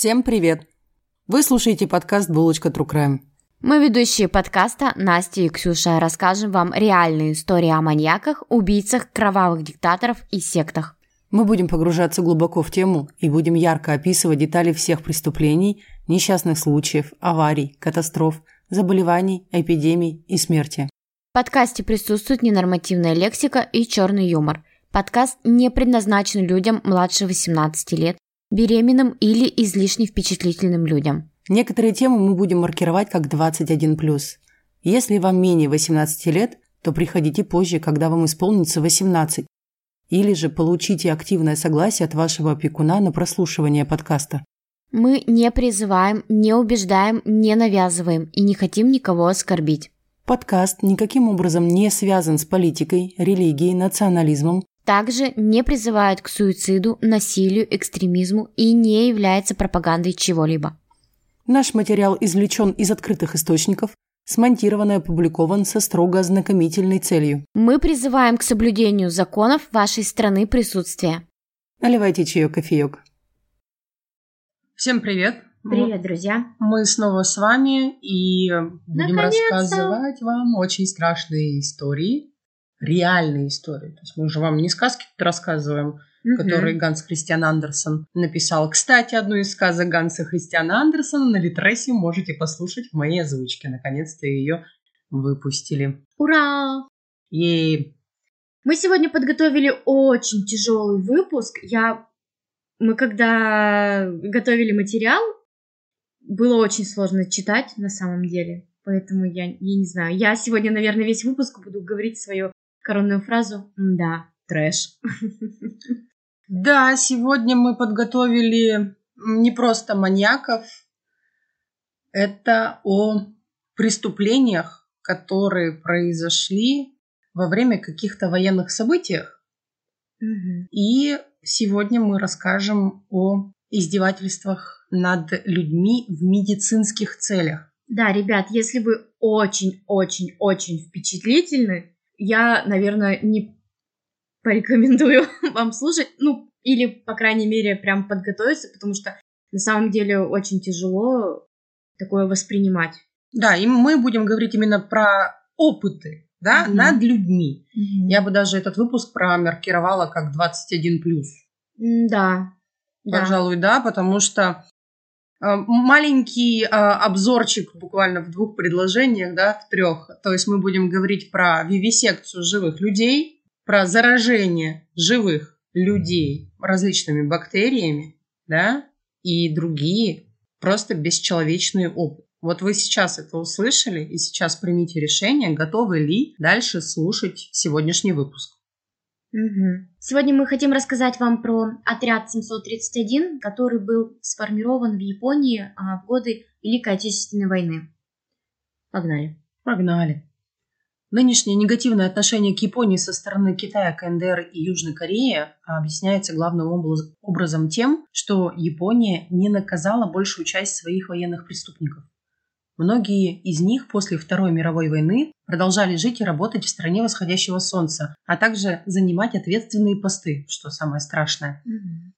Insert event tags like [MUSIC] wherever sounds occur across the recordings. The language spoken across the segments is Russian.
Всем привет! Вы слушаете подкаст «Булочка True Crime». Мы ведущие подкаста Настя и Ксюша расскажем вам реальные истории о маньяках, убийцах, кровавых диктаторов и сектах. Мы будем погружаться глубоко в тему и будем ярко описывать детали всех преступлений, несчастных случаев, аварий, катастроф, заболеваний, эпидемий и смерти. В подкасте присутствует ненормативная лексика и черный юмор. Подкаст не предназначен людям младше 18 лет, беременным или излишне впечатлительным людям. Некоторые темы мы будем маркировать как 21+. Если вам менее 18 лет, то приходите позже, когда вам исполнится 18. Или же получите активное согласие от вашего опекуна на прослушивание подкаста. Мы не призываем, не убеждаем, не навязываем и не хотим никого оскорбить. Подкаст никаким образом не связан с политикой, религией, национализмом. Также не призывает к суициду, насилию, экстремизму и не является пропагандой чего-либо. Наш материал извлечен из открытых источников, смонтирован и опубликован со строго ознакомительной целью. Мы призываем к соблюдению законов вашей страны присутствия. Наливайте чаек, кофеек. Всем привет! Привет, друзья! Мы снова с вами и будем рассказывать вам очень страшные истории, реальные истории. То есть мы же вам не сказки тут рассказываем, которые Ганс Христиан Андерсон написал. Кстати, одну из сказок Ганса Христиана Андерсона на Литресе можете послушать в моей озвучке. Наконец-то ее выпустили. Ура! Ей! Мы сегодня подготовили очень тяжелый выпуск. Я... Мы когда готовили материал, было очень сложно читать на самом деле. Поэтому я, я не знаю. Я сегодня, наверное, весь выпуск буду говорить свою коронную фразу «Да, трэш». [LAUGHS] Да, сегодня мы подготовили не просто маньяков, это о преступлениях, которые произошли во время каких-то военных событиях. Мгм. И сегодня мы расскажем о издевательствах над людьми в медицинских целях. Да, ребят, если вы очень-очень-очень впечатлительны, я, наверное, не порекомендую [LAUGHS] вам слушать, ну, или, по крайней мере, прям подготовиться, потому что на самом деле очень тяжело такое воспринимать. Да, и мы будем говорить именно про опыты, да, Мгм. над людьми. Я... Я бы даже этот выпуск промаркировала как 21+. Да. да. Пожалуй, да, потому что маленький э, обзорчик буквально в двух предложениях, да, в трех. То есть мы будем говорить про вивисекцию живых людей, про заражение живых людей различными бактериями, да, и другие просто бесчеловечные опыты. Вот вы сейчас это услышали, и сейчас примите решение, готовы ли дальше слушать сегодняшний выпуск. Мгм. Сегодня мы хотим рассказать вам про отряд 731, который был сформирован в Японии а, в годы Великой Отечественной войны. Погнали. Погнали. Нынешнее негативное отношение к Японии со стороны Китая, КНДР и Южной Кореи объясняется главным образом тем, что Япония не наказала большую часть своих военных преступников. Многие из них после Второй мировой войны продолжали жить и работать в стране восходящего солнца, а также занимать ответственные посты, что самое страшное.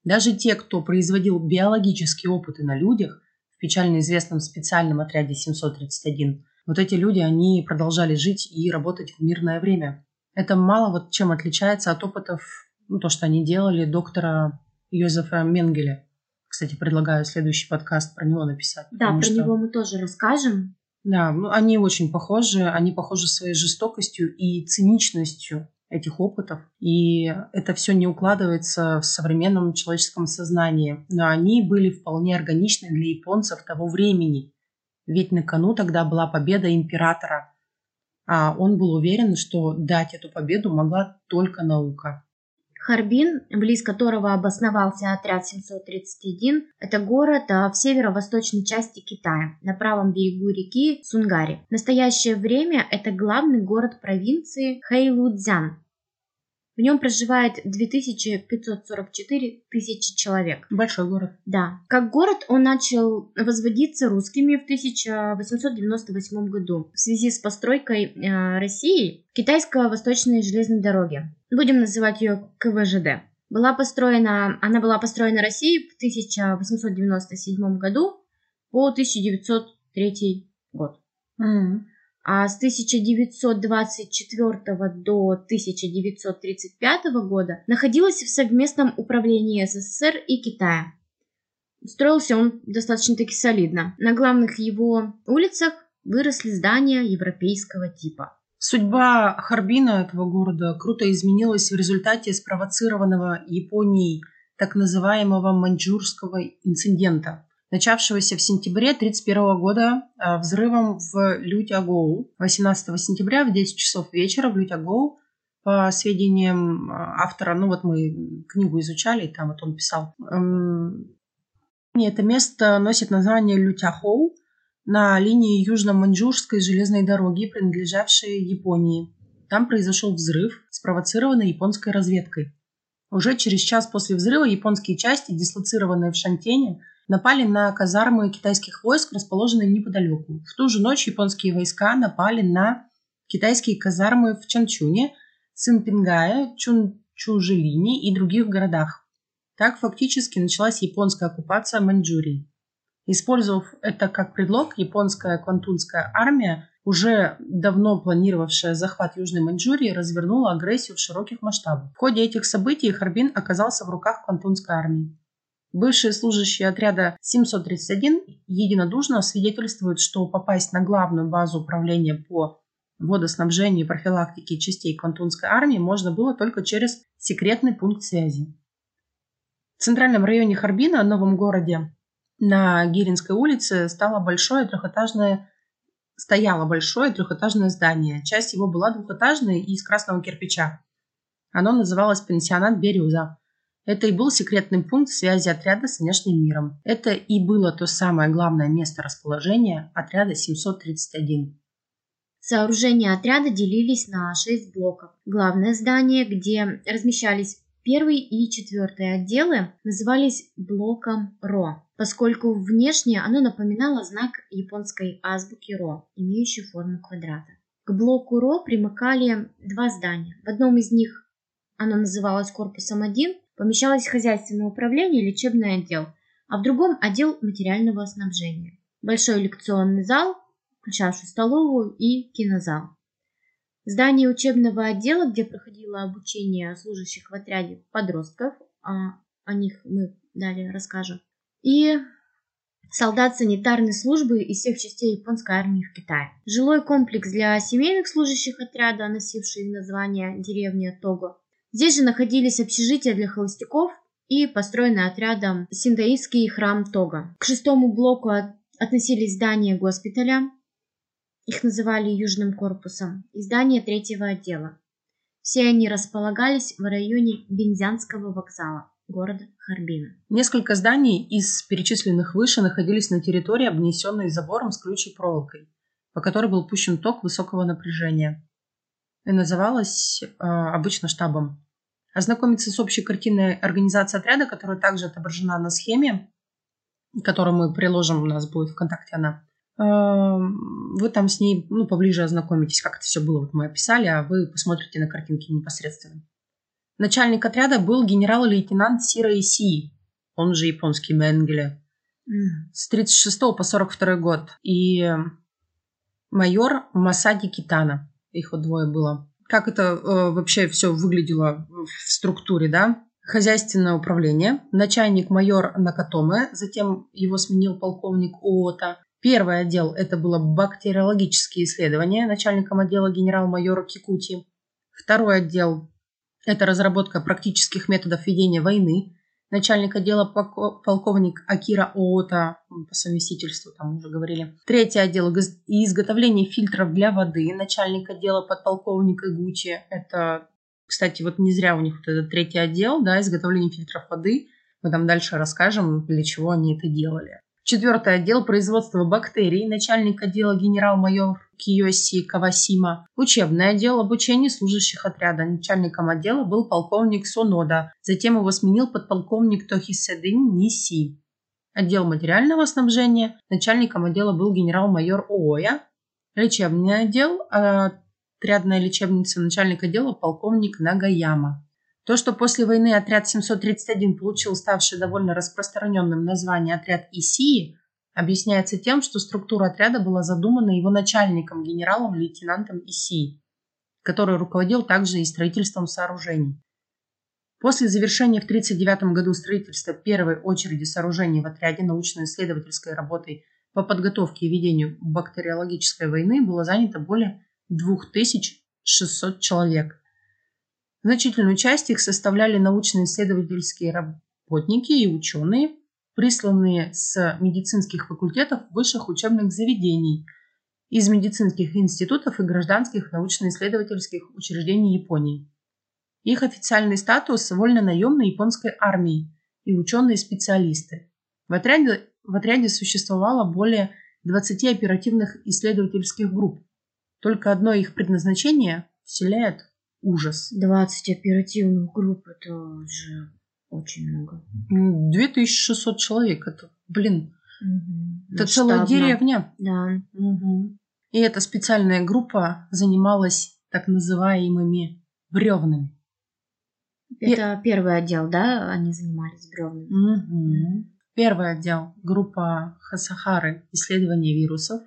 Даже те, кто производил биологические опыты на людях в печально известном специальном отряде 731, вот эти люди, они продолжали жить и работать в мирное время. Это мало вот чем отличается от опытов, ну, то, что они делали доктора Йозефа Менгеля. Кстати, предлагаю следующий подкаст про него написать. Да, про что- него мы тоже расскажем. Да, ну, они очень похожи, они похожи своей жестокостью и циничностью этих опытов. И это все не укладывается в современном человеческом сознании. Но они были вполне органичны для японцев того времени. Ведь на кону тогда была победа императора. А он был уверен, что дать эту победу могла только наука. Харбин, близ которого обосновался отряд 731, это город а, в северо-восточной части Китая, на правом берегу реки Сунгари. В настоящее время это главный город провинции Хэйлудзян. В нем проживает 2544 тысячи человек. Большой город. Да. Как город он начал возводиться русскими в 1898 году в связи с постройкой э, России китайско-восточной железной дороги. Будем называть ее КВЖД. Была построена, она была построена Россией в 1897 году по 1903 год. Mm. А с 1924 до 1935 года находилась в совместном управлении СССР и Китая. Строился он достаточно-таки солидно. На главных его улицах выросли здания европейского типа. Судьба Харбина, этого города, круто изменилась в результате спровоцированного Японией так называемого маньчжурского инцидента, начавшегося в сентябре 1931 года а, взрывом в Лютягоу. 18 сентября в 10 часов вечера в Лютягоу по сведениям а, автора, ну вот мы книгу изучали, там вот он писал, эм, это место носит название Лютяхоу, на линии Южно-Маньчжурской железной дороги, принадлежавшей Японии. Там произошел взрыв, спровоцированный японской разведкой. Уже через час после взрыва японские части, дислоцированные в Шантене, напали на казармы китайских войск, расположенные неподалеку. В ту же ночь японские войска напали на китайские казармы в Чанчуне, Цинпингае, Чунчужилине и других городах. Так фактически началась японская оккупация Маньчжурии. Использовав это как предлог, японская квантунская армия, уже давно планировавшая захват Южной Маньчжурии, развернула агрессию в широких масштабах. В ходе этих событий Харбин оказался в руках квантунской армии. Бывшие служащие отряда 731 единодушно свидетельствуют, что попасть на главную базу управления по водоснабжению и профилактике частей Квантунской армии можно было только через секретный пункт связи. В центральном районе Харбина, новом городе, на Гиринской улице стало большое трехэтажное стояло большое трехэтажное здание. Часть его была двухэтажной и из красного кирпича. Оно называлось пенсионат «Береза». Это и был секретный пункт связи отряда с внешним миром. Это и было то самое главное место расположения отряда 731. Сооружения отряда делились на шесть блоков. Главное здание, где размещались первый и четвертый отделы, назывались блоком РО поскольку внешне оно напоминало знак японской азбуки Ро, имеющий форму квадрата. К блоку Ро примыкали два здания. В одном из них оно называлось корпусом 1, помещалось хозяйственное управление и лечебный отдел, а в другом отдел материального снабжения. Большой лекционный зал, включавший столовую и кинозал. Здание учебного отдела, где проходило обучение служащих в отряде подростков, а о них мы далее расскажем, и солдат санитарной службы из всех частей японской армии в Китае. Жилой комплекс для семейных служащих отряда, носивший название деревня Того. Здесь же находились общежития для холостяков и построенный отрядом синдаистский храм Тога. К шестому блоку относились здания госпиталя, их называли Южным корпусом, и здания третьего отдела. Все они располагались в районе Бензянского вокзала города Харбина. Несколько зданий из перечисленных выше находились на территории, обнесенной забором с ключей проволокой, по которой был пущен ток высокого напряжения. И называлась э, обычно штабом. Ознакомиться с общей картиной организации отряда, которая также отображена на схеме, которую мы приложим, у нас будет ВКонтакте она. Э, вы там с ней ну, поближе ознакомитесь, как это все было, вот мы описали, а вы посмотрите на картинки непосредственно. Начальник отряда был генерал-лейтенант Сира Иси, он же японский Менгеле, с 36 по 42 год. И майор Масади Китана. Их вот двое было. Как это э, вообще все выглядело в структуре, да? Хозяйственное управление, начальник майор Накатоме, затем его сменил полковник Оота. Первый отдел это было бактериологические исследования, начальником отдела генерал-майор Кикути. Второй отдел это разработка практических методов ведения войны. Начальник отдела полковник Акира Оота, по совместительству там уже говорили. Третий отдел изготовление фильтров для воды. Начальник отдела подполковник Игучи. Это, кстати, вот не зря у них вот этот третий отдел, да, изготовление фильтров воды. Мы там дальше расскажем, для чего они это делали. Четвертый отдел производства бактерий, начальник отдела генерал-майор Киоси Кавасима. Учебный отдел обучения служащих отряда. Начальником отдела был полковник Сонода. Затем его сменил подполковник Тохиседин Ниси. Отдел материального снабжения. Начальником отдела был генерал-майор Ооя. Лечебный отдел. Отрядная лечебница. Начальник отдела полковник Нагаяма. То, что после войны отряд 731 получил ставшее довольно распространенным название отряд ИСИ, объясняется тем, что структура отряда была задумана его начальником, генералом-лейтенантом ИСИ, который руководил также и строительством сооружений. После завершения в 1939 году строительства первой очереди сооружений в отряде научно-исследовательской работой по подготовке и ведению бактериологической войны было занято более 2600 человек. Значительную часть их составляли научно-исследовательские работники и ученые, присланные с медицинских факультетов высших учебных заведений, из медицинских институтов и гражданских научно-исследовательских учреждений Японии. Их официальный статус – вольно-наемной японской армии и ученые-специалисты. В отряде, в отряде существовало более 20 оперативных исследовательских групп. Только одно их предназначение вселяет ужас. 20 оперативных групп – это же очень много. 2600 человек. Это, блин, угу. это целая деревня. Да. Угу. И эта специальная группа занималась так называемыми бревнами. Это первый отдел, да? Они занимались бревнами. Угу. Первый отдел – группа Хасахары – исследование вирусов.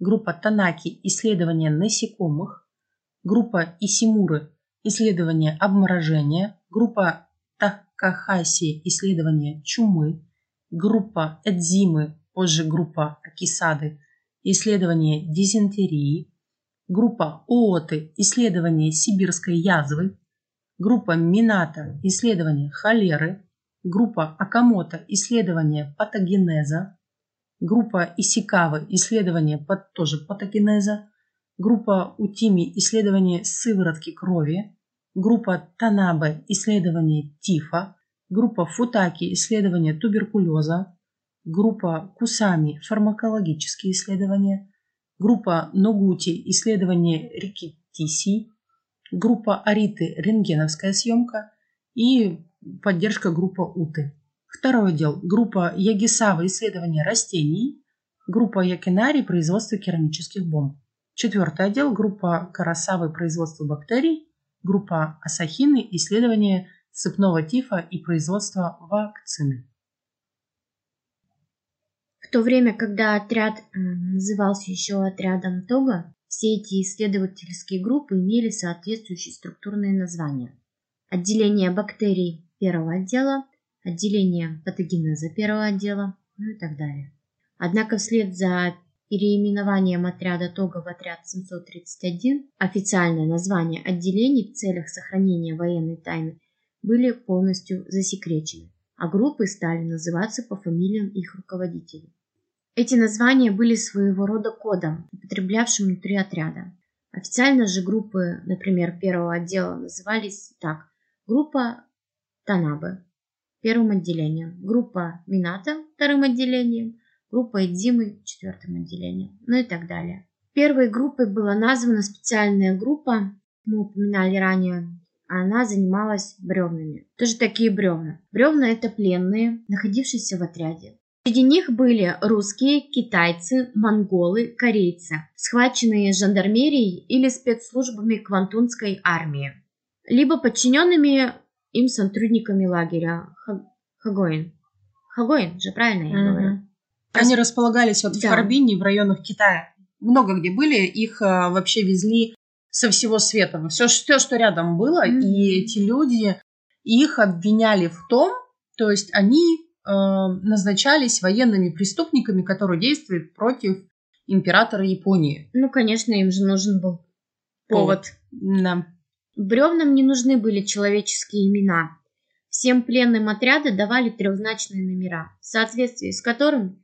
Группа Танаки – исследование насекомых. Группа Исимуры – исследование обморожения. Группа Такахаси – исследование чумы. Группа Эдзимы, позже группа Акисады – исследование дизентерии. Группа Ооты – исследование сибирской язвы группа Мината – исследование холеры, группа Акамото – исследование патогенеза, группа Исикавы – исследование под, тоже патогенеза, группа Утими – исследование сыворотки крови, группа Танабе – исследование тифа, группа Футаки – исследование туберкулеза, группа Кусами – фармакологические исследования, группа Ногути – исследование рикетисий, группа Ариты. Рентгеновская съемка и поддержка группа Уты. Второй отдел – группа Ягисава. Исследования растений, группа Якинари. Производство керамических бомб. Четвертый отдел – группа Карасавы производство бактерий, группа Асахины исследование сыпного тифа и производство вакцины. В то время, когда отряд назывался еще отрядом Тога, все эти исследовательские группы имели соответствующие структурные названия. Отделение бактерий первого отдела, отделение патогенеза первого отдела, ну и так далее. Однако вслед за переименованием отряда ТОГА в отряд 731 официальное название отделений в целях сохранения военной тайны были полностью засекречены, а группы стали называться по фамилиям их руководителей. Эти названия были своего рода кодом, употреблявшим внутри отряда. Официально же группы, например, первого отдела назывались так. Группа Танабе первым отделением, группа Мината вторым отделением, группа Эдзимы четвертым отделением, ну и так далее. Первой группой была названа специальная группа, мы упоминали ранее, она занималась бревнами. Тоже такие бревна. Бревна это пленные, находившиеся в отряде. Среди них были русские, китайцы, монголы, корейцы, схваченные жандармерией или спецслужбами Квантунской армии, либо подчиненными им сотрудниками лагеря Хагоин. Хагоин же, правильно я говорю? Они располагались вот да. в Харбине, в районах Китая. Много где были, их а, вообще везли со всего света. Все, все что рядом было, mm-hmm. и эти люди, их обвиняли в том, то есть они Э, назначались военными преступниками, которые действуют против императора Японии. Ну, конечно, им же нужен был повод. повод. Да. Бревнам не нужны были человеческие имена. Всем пленным отряда давали трехзначные номера, в соответствии с которыми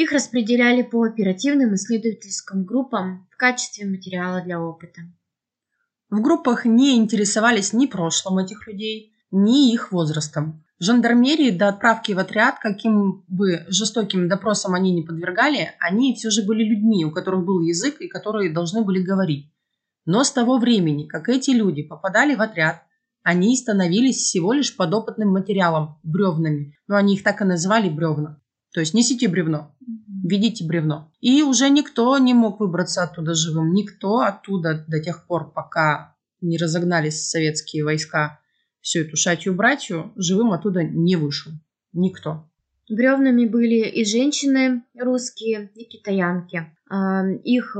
их распределяли по оперативным исследовательским группам в качестве материала для опыта. В группах не интересовались ни прошлым этих людей, ни их возрастом. Жандармерии до отправки в отряд, каким бы жестоким допросом они не подвергали, они все же были людьми, у которых был язык и которые должны были говорить. Но с того времени, как эти люди попадали в отряд, они становились всего лишь подопытным материалом, бревнами. Но они их так и называли бревна. То есть несите бревно, ведите бревно. И уже никто не мог выбраться оттуда живым. Никто оттуда до тех пор, пока не разогнались советские войска всю эту шатью-братью, живым оттуда не вышел. Никто. Бревнами были и женщины русские, и китаянки. А, их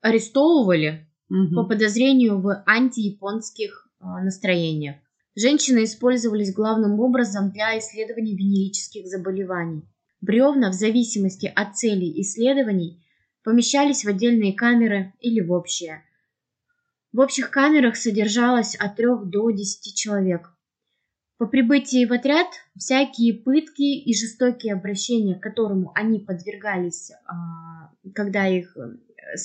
арестовывали угу. по подозрению в антияпонских а, настроениях. Женщины использовались главным образом для исследований венерических заболеваний. Бревна, в зависимости от целей исследований, помещались в отдельные камеры или в общие. В общих камерах содержалось от 3 до 10 человек. По прибытии в отряд всякие пытки и жестокие обращения, которому они подвергались, а, когда их э,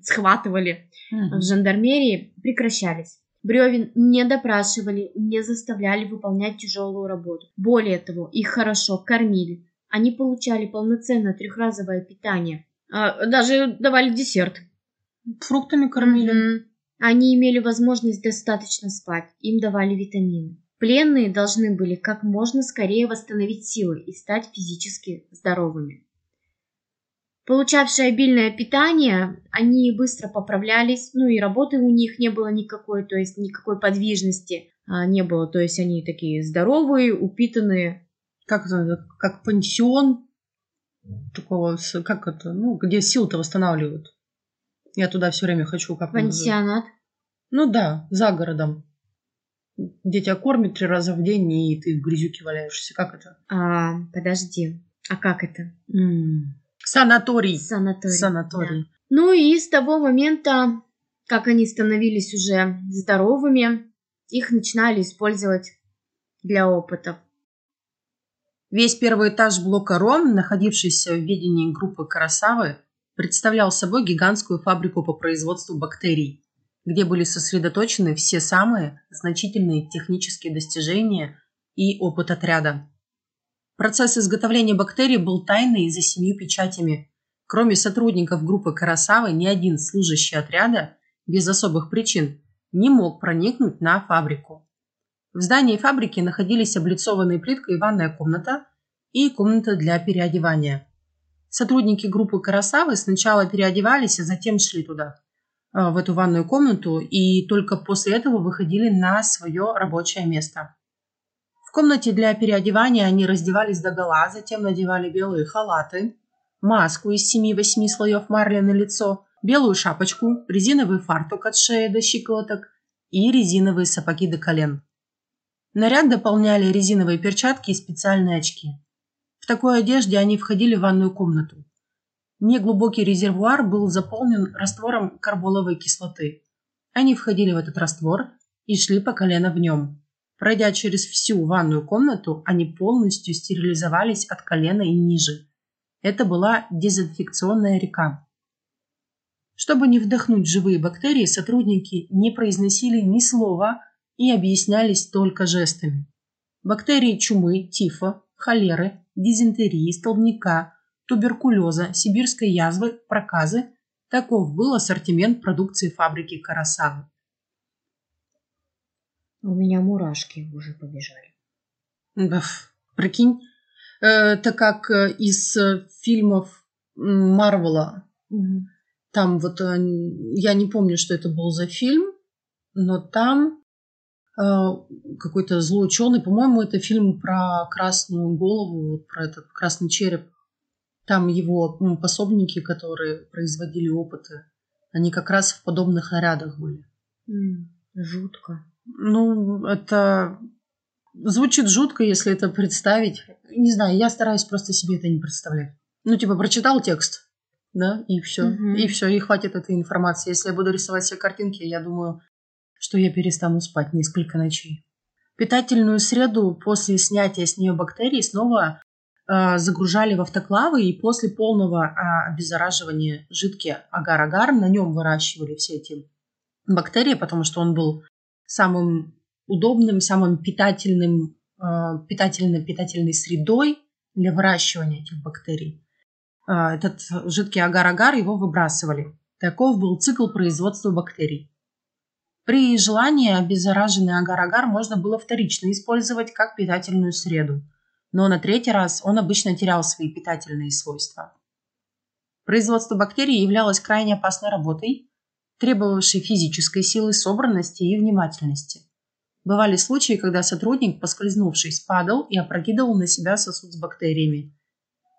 схватывали в жандармерии, прекращались. Бревен не допрашивали, не заставляли выполнять тяжелую работу. Более того, их хорошо кормили. Они получали полноценное трехразовое питание. А, даже давали десерт. Фруктами кормили. Mm-hmm. Они имели возможность достаточно спать. Им давали витамины. Пленные должны были как можно скорее восстановить силы и стать физически здоровыми. Получавшие обильное питание, они быстро поправлялись, ну и работы у них не было никакой, то есть никакой подвижности а, не было, то есть они такие здоровые, упитанные. Как это, как пансион такого, как это, ну, где силы-то восстанавливают. Я туда все время хочу, как Пансионат? Ну да, за городом. Где тебя кормят три раза в день, и ты в грязюке валяешься. Как это? А, подожди. А как это? М-м. Санаторий. Санаторий. Санаторий. Да. Ну и с того момента, как они становились уже здоровыми, их начинали использовать для опытов. Весь первый этаж блока РОМ, находившийся в ведении группы Карасавы, представлял собой гигантскую фабрику по производству бактерий, где были сосредоточены все самые значительные технические достижения и опыт отряда. Процесс изготовления бактерий был тайный за семью печатями. Кроме сотрудников группы Карасавы, ни один служащий отряда, без особых причин, не мог проникнуть на фабрику. В здании фабрики находились облицованные плиткой ванная комната и комната для переодевания. Сотрудники группы Карасавы сначала переодевались, а затем шли туда, э, в эту ванную комнату, и только после этого выходили на свое рабочее место комнате для переодевания они раздевались до гола, затем надевали белые халаты, маску из семи-восьми слоев марли на лицо, белую шапочку, резиновый фартук от шеи до щиколоток и резиновые сапоги до колен. Наряд дополняли резиновые перчатки и специальные очки. В такой одежде они входили в ванную комнату. Неглубокий резервуар был заполнен раствором карболовой кислоты. Они входили в этот раствор и шли по колено в нем. Пройдя через всю ванную комнату, они полностью стерилизовались от колена и ниже. Это была дезинфекционная река. Чтобы не вдохнуть живые бактерии, сотрудники не произносили ни слова и объяснялись только жестами. Бактерии чумы, тифа, холеры, дизентерии, столбняка, туберкулеза, сибирской язвы, проказы – таков был ассортимент продукции фабрики Карасавы. У меня мурашки уже побежали. Да, прикинь, это как э, из э, фильмов Марвела. Угу. Там вот, э, я не помню, что это был за фильм, но там какой-то злой ученый, по-моему, это фильм про красную голову, про этот красный череп. Там его пособники, которые производили опыты, они как раз в подобных нарядах были. Mm, жутко. Ну, это звучит жутко, если это представить. Не знаю, я стараюсь просто себе это не представлять. Ну, типа, прочитал текст, да, и все. Угу. И все, и хватит этой информации. Если я буду рисовать все картинки, я думаю, что я перестану спать несколько ночей. Питательную среду после снятия с нее бактерий снова э, загружали в автоклавы, и после полного э, обеззараживания жидкий агар-агар на нем выращивали все эти бактерии, потому что он был самым удобным, самым питательным, э, питательной, питательной средой для выращивания этих бактерий. Э, этот жидкий агар-агар его выбрасывали. Таков был цикл производства бактерий. При желании обеззараженный агар-агар можно было вторично использовать как питательную среду, но на третий раз он обычно терял свои питательные свойства. Производство бактерий являлось крайне опасной работой, требовавший физической силы, собранности и внимательности. Бывали случаи, когда сотрудник, поскользнувшись, падал и опрокидывал на себя сосуд с бактериями.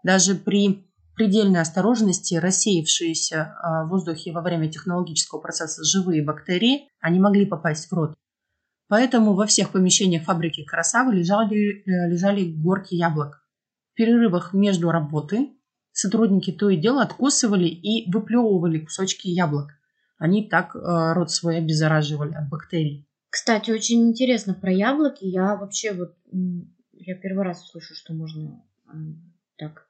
Даже при предельной осторожности рассеявшиеся а, в воздухе во время технологического процесса живые бактерии, они могли попасть в рот. Поэтому во всех помещениях фабрики Карасавы лежали, э, лежали горки яблок. В перерывах между работой сотрудники то и дело откусывали и выплевывали кусочки яблок. Они так э, рот свой обеззараживали от бактерий. Кстати, очень интересно про яблоки. Я вообще вот я первый раз слышу, что можно так.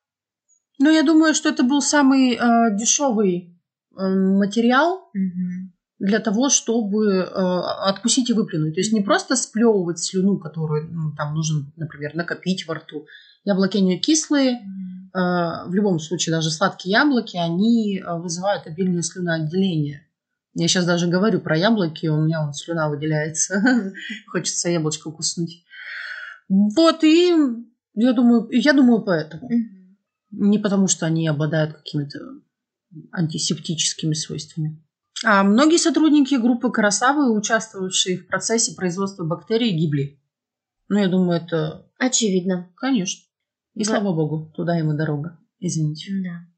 Ну, я думаю, что это был самый э, дешевый э, материал, угу для того, чтобы э, откусить и выплюнуть. То есть не просто сплевывать слюну, которую ну, там нужно, например, накопить во рту. Яблоки, они кислые. Э, в любом случае, даже сладкие яблоки, они э, вызывают обильное слюноотделение. Я сейчас даже говорю про яблоки, у меня вон слюна выделяется. [LAUGHS] Хочется яблочко куснуть. Вот, и я думаю, я думаю поэтому. Не потому, что они обладают какими-то антисептическими свойствами. А многие сотрудники группы Карасавы, участвовавшие в процессе производства бактерий, гибли. Ну, я думаю, это... Очевидно. Конечно. И да. слава богу, туда им и дорога. Извините. Да.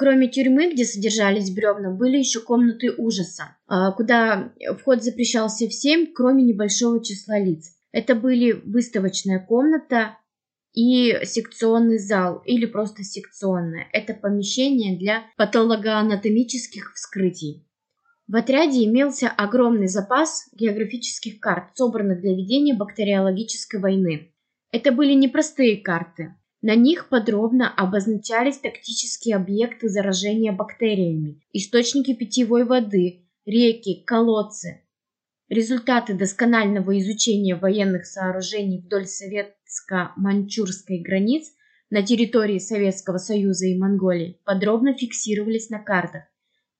Кроме тюрьмы, где содержались бревна, были еще комнаты ужаса, а, куда вход запрещался всем, кроме небольшого числа лиц. Это были выставочная комната и секционный зал, или просто секционная. Это помещение для патологоанатомических вскрытий. В отряде имелся огромный запас географических карт, собранных для ведения бактериологической войны. Это были непростые карты. На них подробно обозначались тактические объекты заражения бактериями, источники питьевой воды, реки, колодцы. Результаты досконального изучения военных сооружений вдоль советско-манчжурской границ на территории Советского Союза и Монголии подробно фиксировались на картах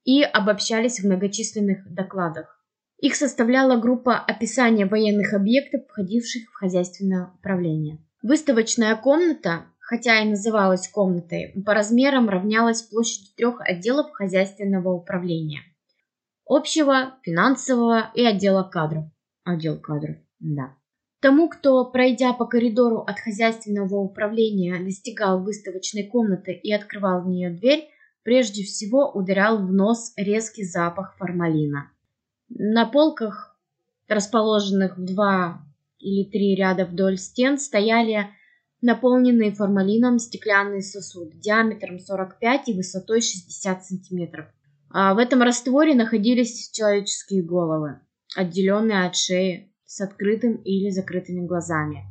и обобщались в многочисленных докладах. Их составляла группа описания военных объектов, входивших в хозяйственное управление. Выставочная комната, хотя и называлась комнатой, по размерам равнялась площади трех отделов хозяйственного управления. Общего, финансового и отдела кадров. Отдел кадров, да. Тому, кто, пройдя по коридору от хозяйственного управления, достигал выставочной комнаты и открывал в нее дверь, прежде всего ударял в нос резкий запах формалина. На полках, расположенных в два или три ряда вдоль стен, стояли наполненные формалином стеклянные сосуды диаметром 45 и высотой 60 сантиметров. А в этом растворе находились человеческие головы, отделенные от шеи, с открытым или закрытыми глазами,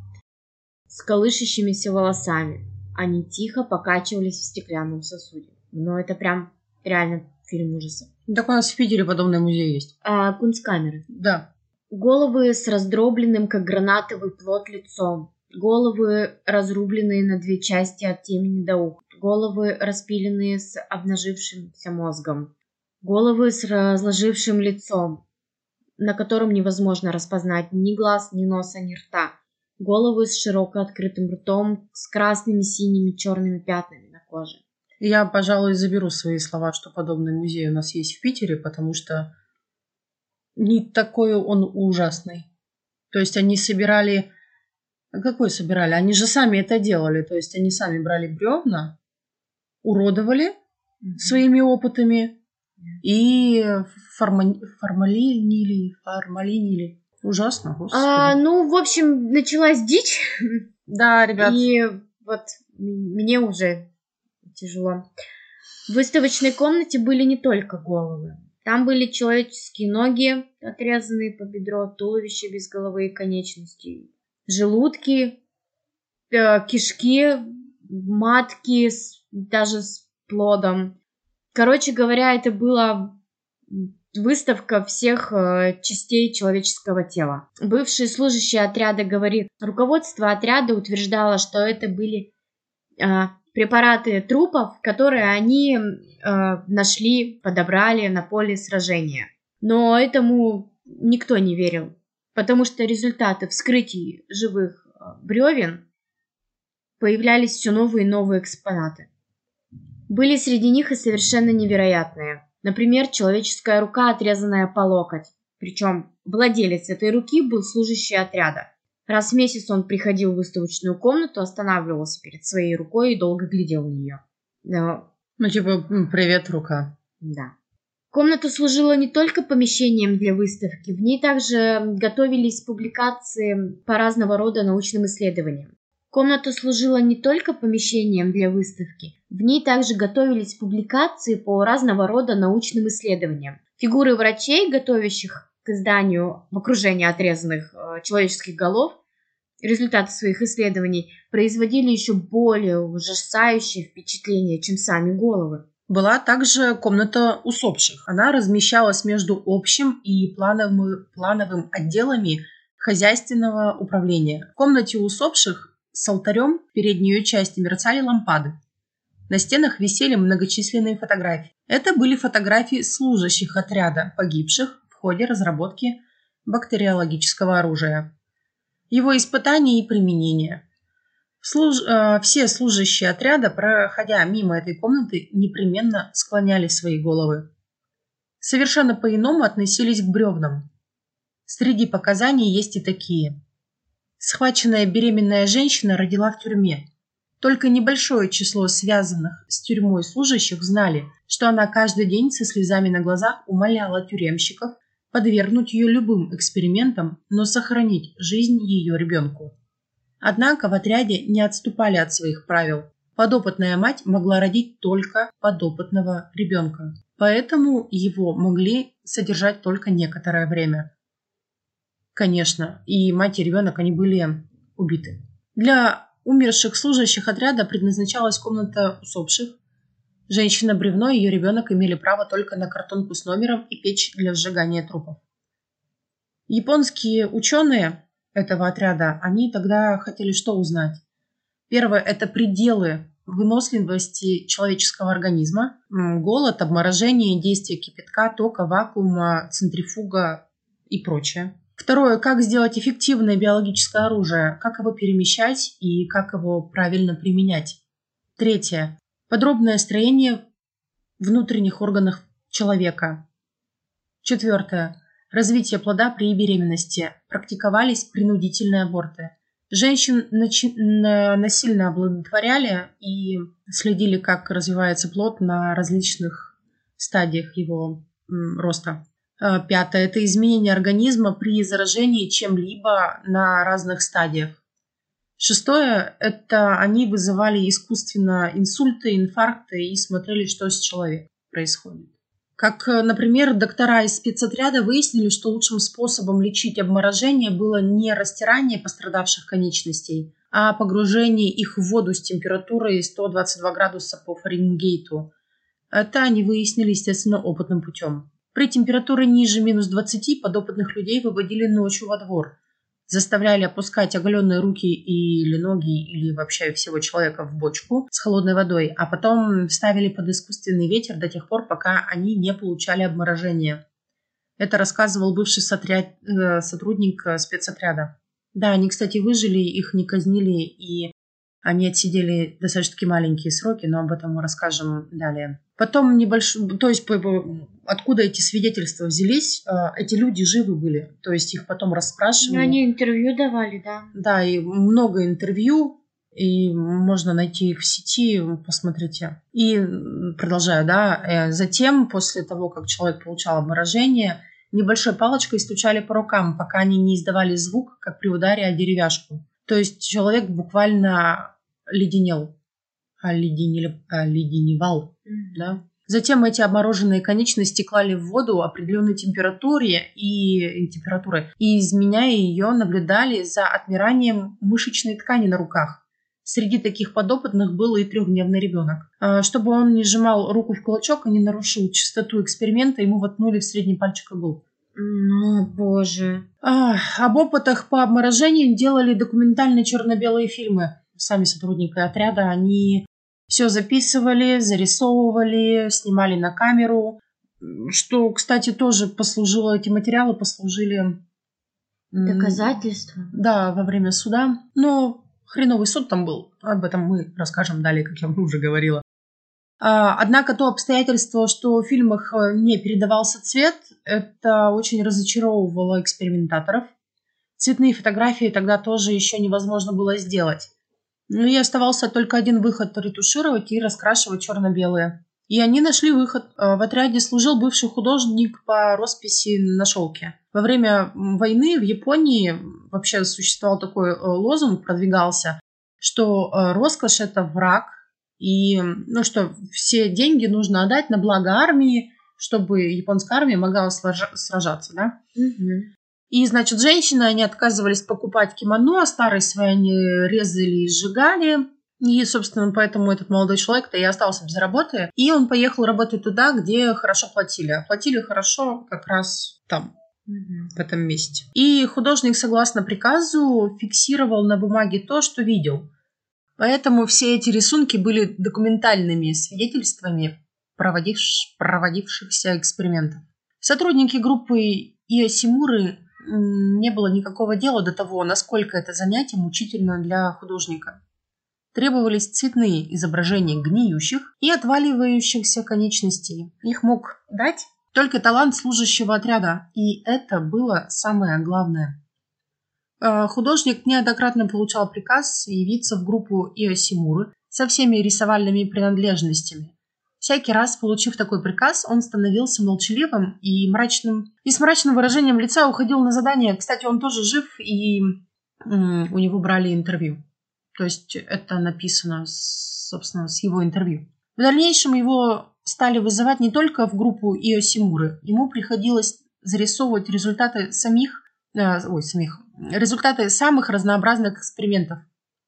с колышащимися волосами. Они тихо покачивались в стеклянном сосуде. Но это прям реально фильм ужасов. Так у нас в Питере подобный музей есть. А, кунсткамеры. Да. Головы с раздробленным, как гранатовый плод, лицом. Головы, разрубленные на две части от темени до уха. Головы, распиленные с обнажившимся мозгом. Головы с разложившим лицом, на котором невозможно распознать ни глаз, ни носа, ни рта. Головы с широко открытым ртом, с красными, синими, черными пятнами на коже. Я, пожалуй, заберу свои слова, что подобный музей у нас есть в Питере, потому что не такой он ужасный. То есть они собирали... Какой собирали? Они же сами это делали. То есть они сами брали бревна, уродовали mm-hmm. своими опытами и форма... формалинили, формалинили. Ужасно, господи. А, ну, в общем, началась дичь. [LAUGHS] Да, ребят. И вот мне уже тяжело. В выставочной комнате были не только головы. Там были человеческие ноги, отрезанные по бедро, туловище без головы и конечностей, желудки, э, кишки, матки, с, даже с плодом. Короче говоря, это была выставка всех э, частей человеческого тела. Бывший служащий отряда говорит, руководство отряда утверждало, что это были э, препараты трупов, которые они э, нашли, подобрали на поле сражения. Но этому никто не верил, потому что результаты вскрытий живых э, бревен появлялись все новые и новые экспонаты. Были среди них и совершенно невероятные. Например, человеческая рука, отрезанная по локоть, причем Владелец этой руки был служащий отряда. Раз в месяц он приходил в выставочную комнату, останавливался перед своей рукой и долго глядел на нее. Но... Ну, типа, привет, рука. Да. Комната служила не только помещением для выставки, в ней также готовились публикации по разного рода научным исследованиям. Комната служила не только помещением для выставки, в ней также готовились публикации по разного рода научным исследованиям. Фигуры врачей, готовящих к изданию в окружении отрезанных э, человеческих голов, результаты своих исследований производили еще более ужасающее впечатление, чем сами головы. Была также комната усопших. Она размещалась между общим и плановым, плановым отделами хозяйственного управления. В комнате усопших с алтарем в передней ее части мерцали лампады. На стенах висели многочисленные фотографии. Это были фотографии служащих отряда, погибших ходе разработки бактериологического оружия, его испытания и применения. Служ... Э, все служащие отряда, проходя мимо этой комнаты, непременно склоняли свои головы. Совершенно по-иному относились к бревнам. Среди показаний есть и такие – Схваченная беременная женщина родила в тюрьме. Только небольшое число связанных с тюрьмой служащих знали, что она каждый день со слезами на глазах умоляла тюремщиков подвергнуть ее любым экспериментам, но сохранить жизнь ее ребенку. Однако в отряде не отступали от своих правил. Подопытная мать могла родить только подопытного ребенка, поэтому его могли содержать только некоторое время. Конечно, и мать и ребенок, они были убиты. Для умерших служащих отряда предназначалась комната усопших. Женщина-бревно и ее ребенок имели право только на картонку с номером и печь для сжигания трупов. Японские ученые этого отряда, они тогда хотели что узнать? Первое – это пределы выносливости человеческого организма. Голод, обморожение, действие кипятка, тока, вакуума, центрифуга и прочее. Второе, как сделать эффективное биологическое оружие, как его перемещать и как его правильно применять. Третье, подробное строение внутренних органов человека. Четвертое, развитие плода при беременности. Практиковались принудительные аборты. Женщин насильно оплодотворяли и следили, как развивается плод на различных стадиях его роста. Э, пятое – это изменение организма при заражении чем-либо на разных стадиях. Шестое – это они вызывали искусственно инсульты, инфаркты и смотрели, что с человеком происходит. Как, э, например, доктора из спецотряда выяснили, что лучшим способом лечить обморожение было не растирание пострадавших конечностей, а погружение их в воду с температурой 122 градуса по Фаренгейту. Это они выяснили, естественно, опытным путем. При температуре ниже минус 20 подопытных людей выводили ночью во двор. Заставляли опускать оголенные руки или ноги, или вообще всего человека в бочку с холодной водой, а потом ставили под искусственный ветер до тех пор, пока они не получали обморожения. Это рассказывал бывший сотряд... Э, сотрудник э, спецотряда. Да, они, кстати, выжили, их не казнили, и они отсидели достаточно маленькие сроки, но об этом мы расскажем далее. Потом небольшой, то есть откуда эти свидетельства взялись, а, эти люди живы были, то есть их потом расспрашивали. Но они интервью давали, да. Да, и много интервью, и можно найти их в сети, посмотрите. И продолжаю, да, э, затем, после того, как человек получал обморожение, небольшой палочкой стучали по рукам, пока они не издавали звук, как при ударе о деревяшку. То есть человек буквально леденел оледенили, оледеневал. Mm-hmm. Да? Затем эти обмороженные конечности клали в воду определенной температуре и температуры, и изменяя ее, наблюдали за отмиранием мышечной ткани на руках. Среди таких подопытных был и трехдневный ребенок. А, чтобы он не сжимал руку в кулачок и не нарушил чистоту эксперимента, ему воткнули в средний пальчик иголку. Ну, боже. А, об опытах по обморожению делали документальные черно-белые фильмы. Сами сотрудники отряда, они все записывали, зарисовывали, снимали на камеру. Что, кстати, тоже послужило, эти материалы послужили... Доказательства? Да, во время суда. Но хреновый суд там был. Об этом мы расскажем далее, как я уже говорила. А, однако то обстоятельство, что в фильмах э, не передавался цвет, это очень разочаровывало экспериментаторов. Цветные фотографии тогда тоже еще невозможно было сделать. Ну и оставался только один выход – ретушировать и раскрашивать черно-белые. И они нашли выход. Э, в отряде служил бывший художник по росписи на шелке. Во время войны в Японии вообще существовал такой э, лозунг, продвигался, что роскошь – это враг, и, ну, что все деньги нужно отдать на благо армии, чтобы японская армия могла сражаться, да? Угу. И, значит, женщины, они отказывались покупать кимоно, старые свои они резали и сжигали. И, собственно, поэтому этот молодой человек-то и остался без работы. И он поехал работать туда, где хорошо платили. А платили хорошо как раз там, в этом месте. И художник, согласно приказу, фиксировал на бумаге то, что видел. Поэтому все эти рисунки были документальными свидетельствами проводивш... проводившихся экспериментов. Сотрудники группы Иосимуры не было никакого дела до того, насколько это занятие мучительно для художника. Требовались цветные изображения гниющих и отваливающихся конечностей. Их мог дать только талант служащего отряда, и это было самое главное. Э, художник неоднократно получал приказ явиться в группу Иосимуры со всеми рисовальными принадлежностями. Всякий раз, получив такой приказ, он становился молчаливым и мрачным. И с мрачным выражением лица уходил на задание. Кстати, он тоже жив, и у него брали интервью. То есть это написано, собственно, с его интервью. В дальнейшем его стали вызывать не только в группу Иосимуры. Ему приходилось зарисовывать результаты самих, э, ой, самих, результаты самых разнообразных экспериментов,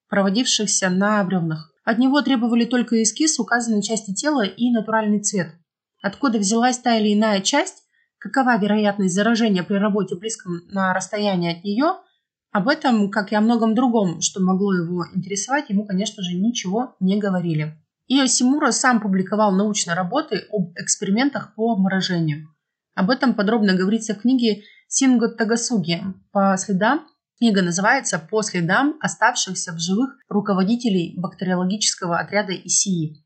проводившихся на бревнах. От него требовали только эскиз указанной части тела и натуральный цвет. Откуда взялась та или иная часть, какова вероятность заражения при работе близком на расстоянии от нее, об этом, как и о многом другом, что могло его интересовать, ему, конечно же, ничего не говорили. Иосимура сам публиковал научные работы об экспериментах по обморожению. Об этом подробно говорится в книге Синго Тагасуги по следам. Книга называется «По следам оставшихся в живых руководителей бактериологического отряда ИСИИ».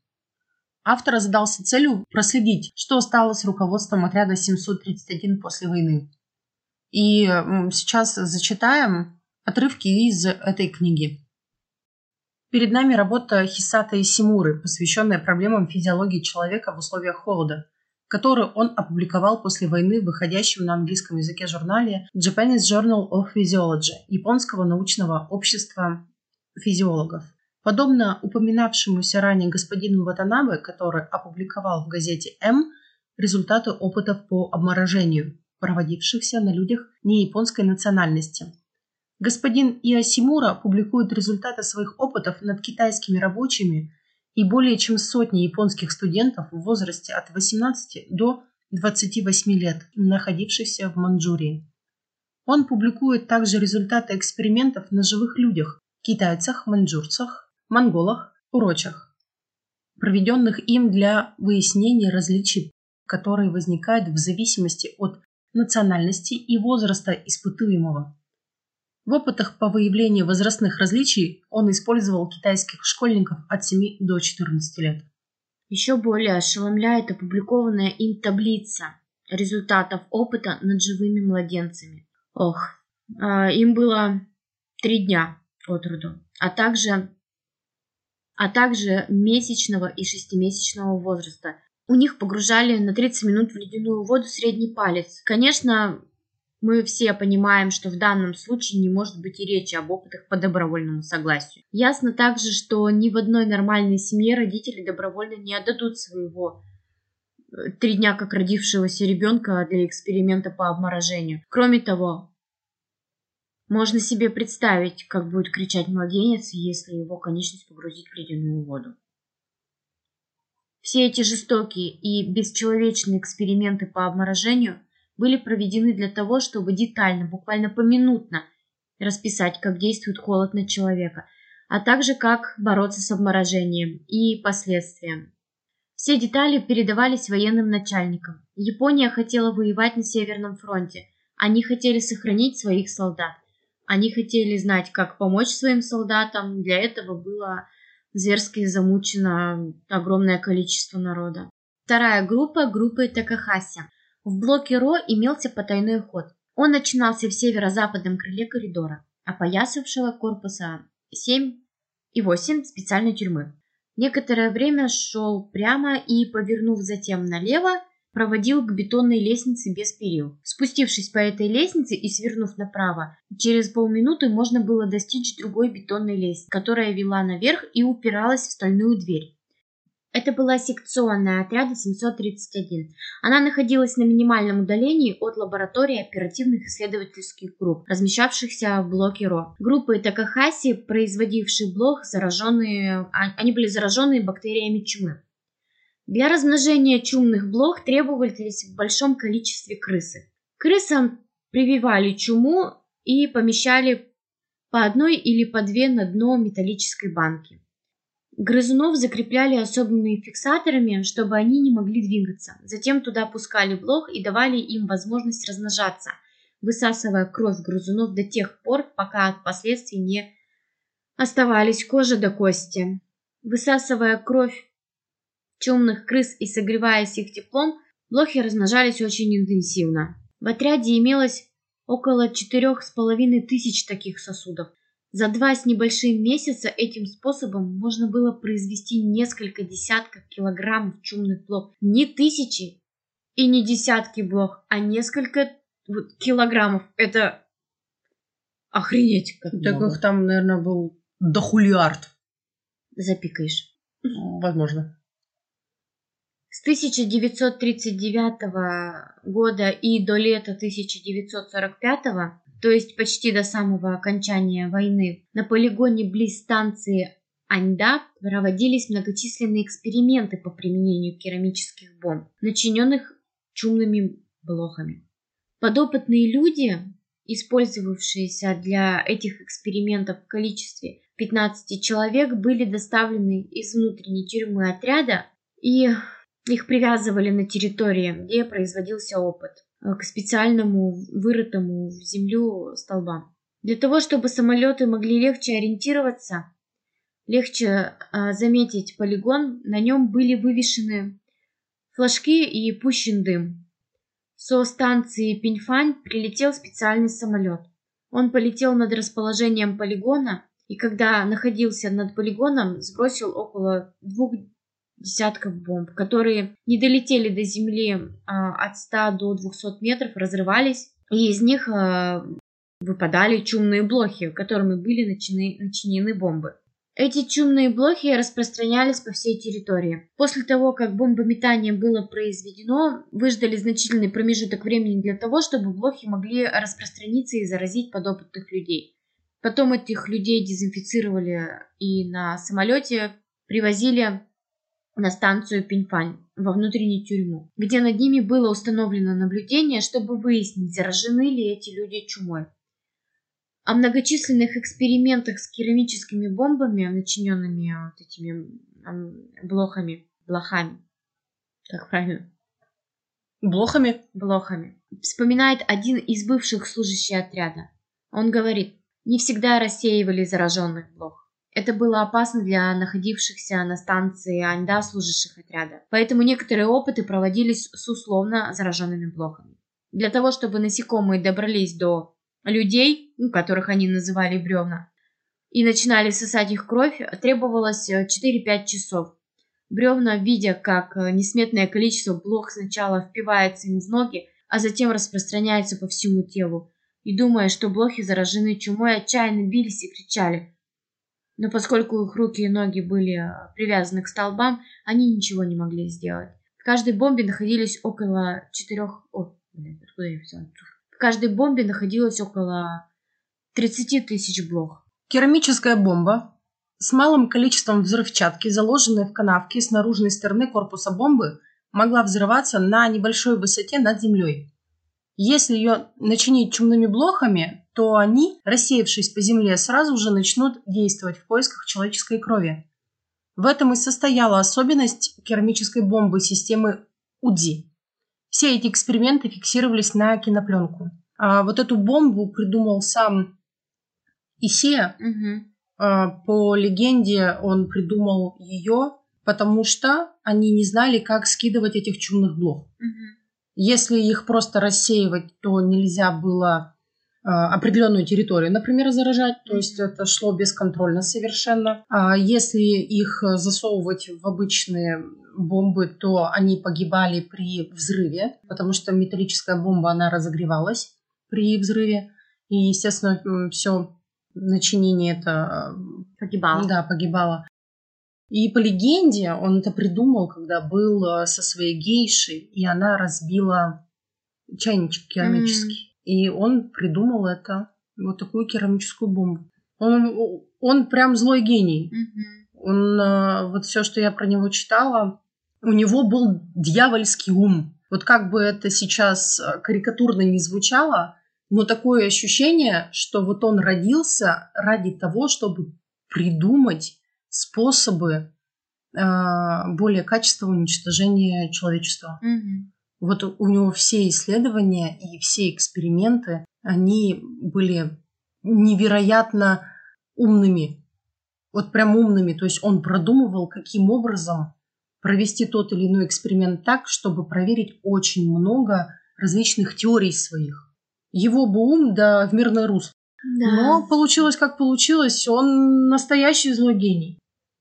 Автор задался целью проследить, что стало с руководством отряда 731 после войны. И сейчас зачитаем отрывки из этой книги. Перед нами работа Хисата Исимуры, посвященная проблемам физиологии человека в условиях холода который он опубликовал после войны в выходящем на английском языке журнале Japanese Journal of Physiology японского научного общества физиологов. Подобно упоминавшемуся ранее господину Ватанабе, который опубликовал в газете «М» результаты опытов по обморожению, проводившихся на людях не японской национальности. Господин Иосимура публикует результаты своих опытов над китайскими рабочими и более чем сотни японских студентов в возрасте от 18 до 28 лет, находившихся в Манчжурии. Он публикует также результаты экспериментов на живых людях, китайцах, маньчжурцах, монголах, урочах, проведенных им для выяснения различий, которые возникают в зависимости от национальности и возраста испытуемого. В опытах по выявлению возрастных различий он использовал китайских школьников от 7 до 14 лет. Еще более ошеломляет опубликованная им таблица результатов опыта над живыми младенцами. Ох, э, им было три дня от роду, а также, а также месячного и шестимесячного возраста. У них погружали на 30 минут в ледяную воду средний палец. Конечно, мы все понимаем, что в данном случае не может быть и речи об опытах по добровольному согласию. Ясно также, что ни в одной нормальной семье родители добровольно не отдадут своего э, три дня как родившегося ребенка для эксперимента по обморожению. Кроме того, можно себе представить, как будет кричать младенец, если его конечность погрузить в ледяную воду. Все эти жестокие и бесчеловечные эксперименты по обморожению были проведены для того, чтобы детально, буквально поминутно расписать, как действует холод на человека, а также как бороться с обморожением и последствиям. Все детали передавались военным начальникам. Япония хотела воевать на Северном фронте. Они хотели сохранить своих солдат. Они хотели знать, как помочь своим солдатам. Для этого было зверски замучено огромное количество народа. Вторая группа – группы Такахаси. В блоке Ро имелся потайной ход. Он начинался в северо-западном крыле коридора, опоясавшего корпуса 7 и 8 специальной тюрьмы. Некоторое время шел прямо и, повернув затем налево, проводил к бетонной лестнице без перил. Спустившись по этой лестнице и свернув направо, через полминуты можно было достичь другой бетонной лестницы, которая вела наверх и упиралась в стальную дверь. Это была секционная отряда 731. Она находилась на минимальном удалении от лаборатории оперативных исследовательских групп, размещавшихся в блоке РО. Группы Такахаси, производившие блок, зараженные, а, они были зараженные бактериями чумы. Для размножения чумных блох требовались в большом количестве крысы. Крысам прививали чуму и помещали по одной или по две на дно металлической банки. Грызунов закрепляли особыми фиксаторами, чтобы они не могли двигаться. Затем туда пускали блох и давали им возможность размножаться, высасывая кровь грызунов до тех пор, пока от последствий не оставались кожа до кости. Высасывая кровь чумных крыс и согреваясь их теплом, блохи размножались очень интенсивно. В отряде имелось около четырех с половиной тысяч таких сосудов – за два с небольшим месяца этим способом можно было произвести несколько десятков килограммов чумных блох. Не тысячи и не десятки блох, а несколько вот, килограммов. Это охренеть как Так их там, наверное, был дохулиард. Запикаешь. Возможно. С 1939 года и до лета 1945 то есть почти до самого окончания войны, на полигоне близ станции Аньда проводились многочисленные эксперименты по применению керамических бомб, начиненных чумными блохами. Подопытные люди, использовавшиеся для этих экспериментов в количестве 15 человек, были доставлены из внутренней тюрьмы отряда и их привязывали на территории, где производился опыт. Э, к специальному вырытому в землю столбам. Для того, чтобы самолеты могли легче ориентироваться, легче а, заметить полигон, на нем были вывешены флажки и пущен дым. Со станции Пиньфань прилетел специальный самолет. Он полетел над расположением полигона и когда находился над полигоном, сбросил около двух десятков бомб, которые не долетели до земли а, от 100 до 200 метров, разрывались, и из них а, выпадали чумные блохи, которыми были начинены, начинены бомбы. Эти чумные блохи распространялись по всей территории. После того, как бомбометание было произведено, выждали значительный промежуток времени для того, чтобы блохи могли распространиться и заразить подопытных людей. Потом этих людей дезинфицировали и на самолете привозили на станцию Пиньфань во внутреннюю тюрьму, где над ними было установлено наблюдение, чтобы выяснить, заражены ли эти люди чумой. О многочисленных экспериментах с керамическими бомбами, начиненными вот этими блохами, блохами, как правильно? Блохами? Блохами. Вспоминает один из бывших служащих отряда. Он говорит, не всегда рассеивали зараженных блох. Это было опасно для находившихся на станции Аньда служащих отряда, поэтому некоторые опыты проводились с условно зараженными блохами. Для того, чтобы насекомые добрались до людей, которых они называли бревна, и начинали сосать их кровь, требовалось 4-5 часов. Бревна, видя, как несметное количество блох сначала впивается им в ноги, а затем распространяется по всему телу, и думая, что блохи заражены чумой, отчаянно бились и кричали – но поскольку их руки и ноги были а, привязаны к столбам, они ничего не могли сделать. В каждой бомбе находились около четырех... О, блин, откуда я взяла? В каждой бомбе находилось около 30 тысяч блох. Керамическая бомба с малым количеством взрывчатки, заложенная в канавке с наружной стороны корпуса бомбы, могла взрываться на небольшой высоте над землей. Если ее начинить чумными блохами, то они, рассеявшись по земле, сразу же начнут действовать в поисках человеческой крови. В этом и состояла особенность керамической бомбы системы УДИ. Все эти эксперименты фиксировались на кинопленку. А вот эту бомбу придумал сам Исея. Угу. э, по легенде он придумал ее, потому что они не знали, как скидывать этих чумных блох. Мгм. Если их просто рассеивать, то нельзя было определенную территорию, например, заражать, то есть это шло бесконтрольно совершенно. А если их э, засовывать в обычные бомбы, то они погибали при взрыве, потому что металлическая бомба, она разогревалась при взрыве, и, естественно, все начинение это Погибала. да, погибало. И по легенде он это придумал, когда был э, со своей гейшей, и она разбила чайничек керамический. И он придумал это, вот такую керамическую бомбу. Он, он прям злой гений. Мгм. Он, э, вот все, что я про него читала, у него был дьявольский ум. Вот как бы это сейчас э, карикатурно не звучало, но такое ощущение, что вот он родился ради того, чтобы придумать способы э, более качественного уничтожения человечества. Мгм. Вот у- него все исследования и все эксперименты, они были невероятно умными. Вот прям умными. То есть он продумывал, каким образом провести тот или иной эксперимент так, чтобы проверить очень много различных теорий своих. Его бы ум, да, в мирное русло. Да. Но получилось, как получилось. Он настоящий злой гений.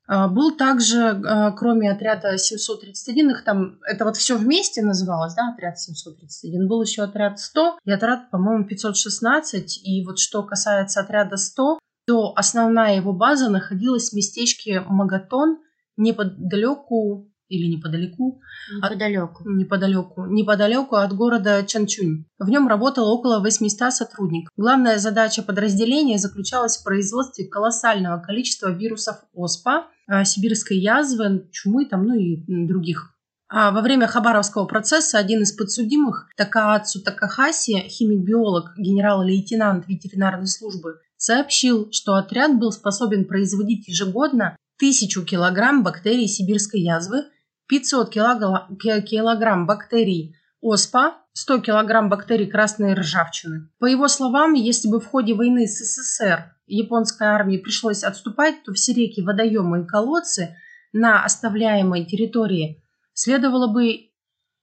А, Был также, а, кроме отряда 731, их там, это вот все вместе называлось, да, отряд 731, был еще отряд 100 и отряд, по-моему, 516. И вот что касается отряда 100, то основная его база находилась в местечке Магатон, неподалеку или неподалеку, Неподалеку. неподалеку, неподалеку от города Чанчунь. В нем работало около 800 сотрудников. Главная задача подразделения заключалась в производстве колоссального количества вирусов ОСПА, а, сибирской язвы, чумы там, ну и других. А во время Хабаровского процесса один из подсудимых, Такаацу Такахаси, химик-биолог, генерал-лейтенант ветеринарной службы, сообщил, что отряд был способен производить ежегодно тысячу килограмм бактерий сибирской язвы, 500 килогла- ки- килограмм бактерий ОСПА, 100 килограмм бактерий красной ржавчины. По его словам, если бы в ходе войны с СССР японской армии пришлось отступать, то все реки, водоемы и колодцы на оставляемой территории следовало бы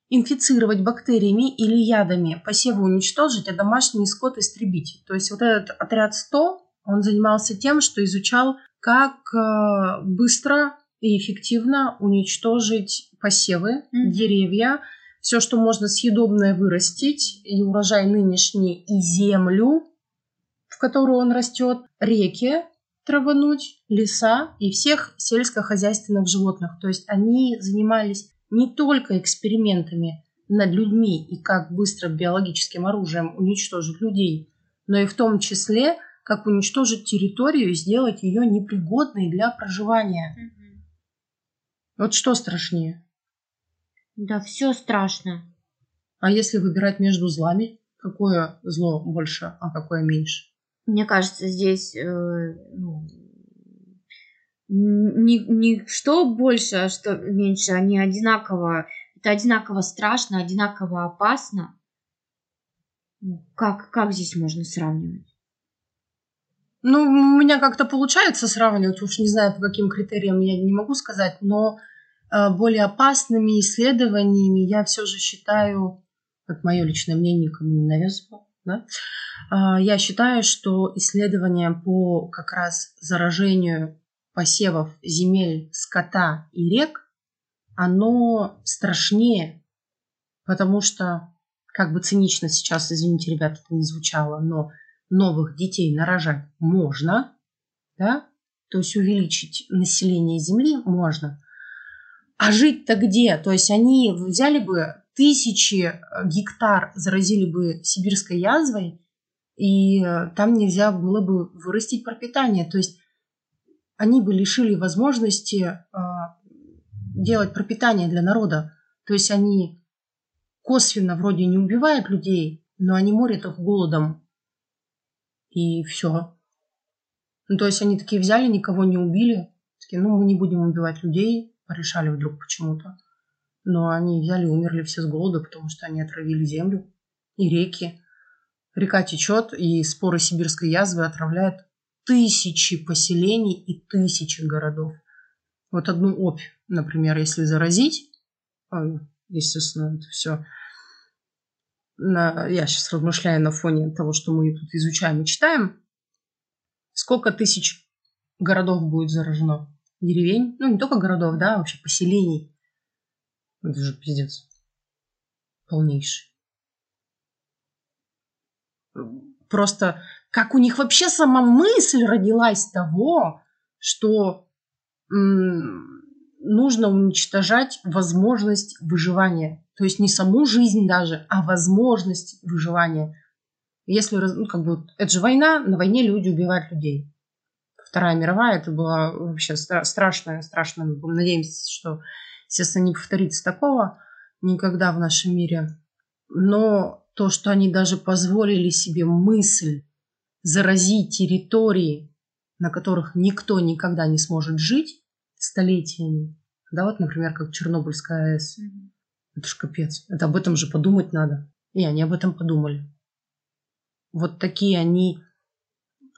инфицировать бактериями или ядами, посевы уничтожить, а домашний скот истребить. То есть вот этот отряд 100, он занимался тем, что изучал, как э, быстро и эффективно уничтожить посевы, Мгм. деревья, все, что можно съедобное вырастить, и урожай нынешний, и землю, в которую он растет, реки травануть, леса и всех сельскохозяйственных животных. То есть они занимались не только экспериментами над людьми и как быстро биологическим оружием уничтожить людей, но и в том числе, как уничтожить территорию и сделать ее непригодной для проживания. Мгм. Вот что страшнее? Да, все страшно. А если выбирать между злами, какое зло больше, а какое меньше? Мне кажется, здесь э, ну, не, не что больше, а что меньше, они одинаково, это одинаково страшно, одинаково опасно. Ну, Как, как здесь можно сравнивать? Ну, у меня как-то получается сравнивать, уж не знаю, по каким критериям я не могу сказать, но более опасными исследованиями я все же считаю, как мое личное мнение, никому не навязываю, да, а, я считаю, что исследования по как раз заражению посевов земель, скота и рек, оно страшнее, потому что, как бы цинично сейчас, извините, ребята, это не звучало, но новых детей нарожать можно, да, то есть увеличить население Земли можно. А жить-то где? То есть они взяли бы тысячи э, гектар, заразили бы сибирской язвой, и э, там нельзя было бы вырастить пропитание. То есть они бы лишили возможности э, делать пропитание для народа. То есть они косвенно вроде не убивают людей, но они морят их голодом. И все. Ну, то есть они такие взяли, никого не убили. Такие, ну, мы не будем убивать людей. Порешали вдруг почему-то. Но они взяли и умерли все с голода, потому что они отравили землю и реки. Река течет, и споры сибирской язвы отравляют тысячи поселений и тысячи городов. Вот одну опь, например, если заразить, естественно, это все на, я сейчас размышляю на фоне того, что мы тут изучаем и читаем, сколько тысяч городов будет заражено? Деревень? Ну, не только городов, да, а вообще поселений. Это же пиздец. Полнейший. Просто как у них вообще сама мысль родилась того, что нужно уничтожать возможность выживания. То есть не саму жизнь даже, а возможность выживания. Если, ну, как бы, это же война, на войне люди убивают людей. Вторая мировая, это была вообще страшная, страшная. Мы надеемся, что, естественно, не повторится такого никогда в нашем мире. Но то, что они даже позволили себе мысль заразить территории, на которых никто никогда не сможет жить столетиями. Да, вот, например, как Чернобыльская АЭС. Mm-hmm. Это ж капец. Это об этом же подумать надо. И они об этом подумали. Вот такие они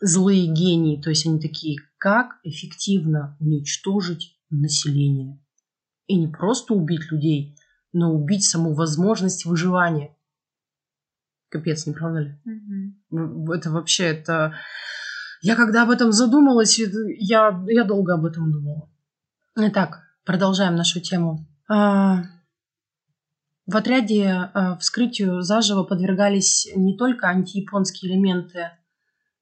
злые гении. То есть они такие, как эффективно уничтожить население. И не просто убить людей, но убить саму возможность выживания. Капец, не правда ли? Угу. Это вообще, это... Я когда об этом задумалась, я, я долго об этом думала. Итак, продолжаем нашу тему. А, в отряде а, вскрытию заживо подвергались не только антияпонские элементы.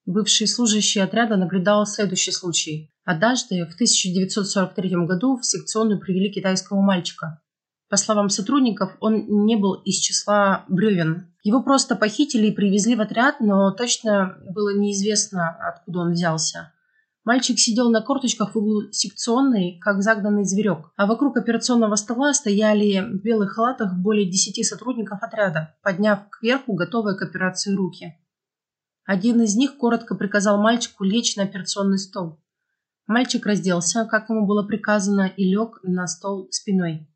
Бывший служащий отряда наблюдал следующий случай. Однажды, в 1943 году, в секционную привели китайского мальчика. По словам сотрудников, он не был из числа бревен. Его просто похитили и привезли в отряд, но точно было неизвестно, откуда он взялся. Мальчик сидел на корточках в углу секционной, как загнанный зверек, а вокруг операционного стола стояли в белых халатах более десяти сотрудников отряда, подняв кверху готовые к операции руки. Один из них коротко приказал мальчику лечь на операционный стол. Мальчик разделся, как ему было приказано, и лег на стол спиной.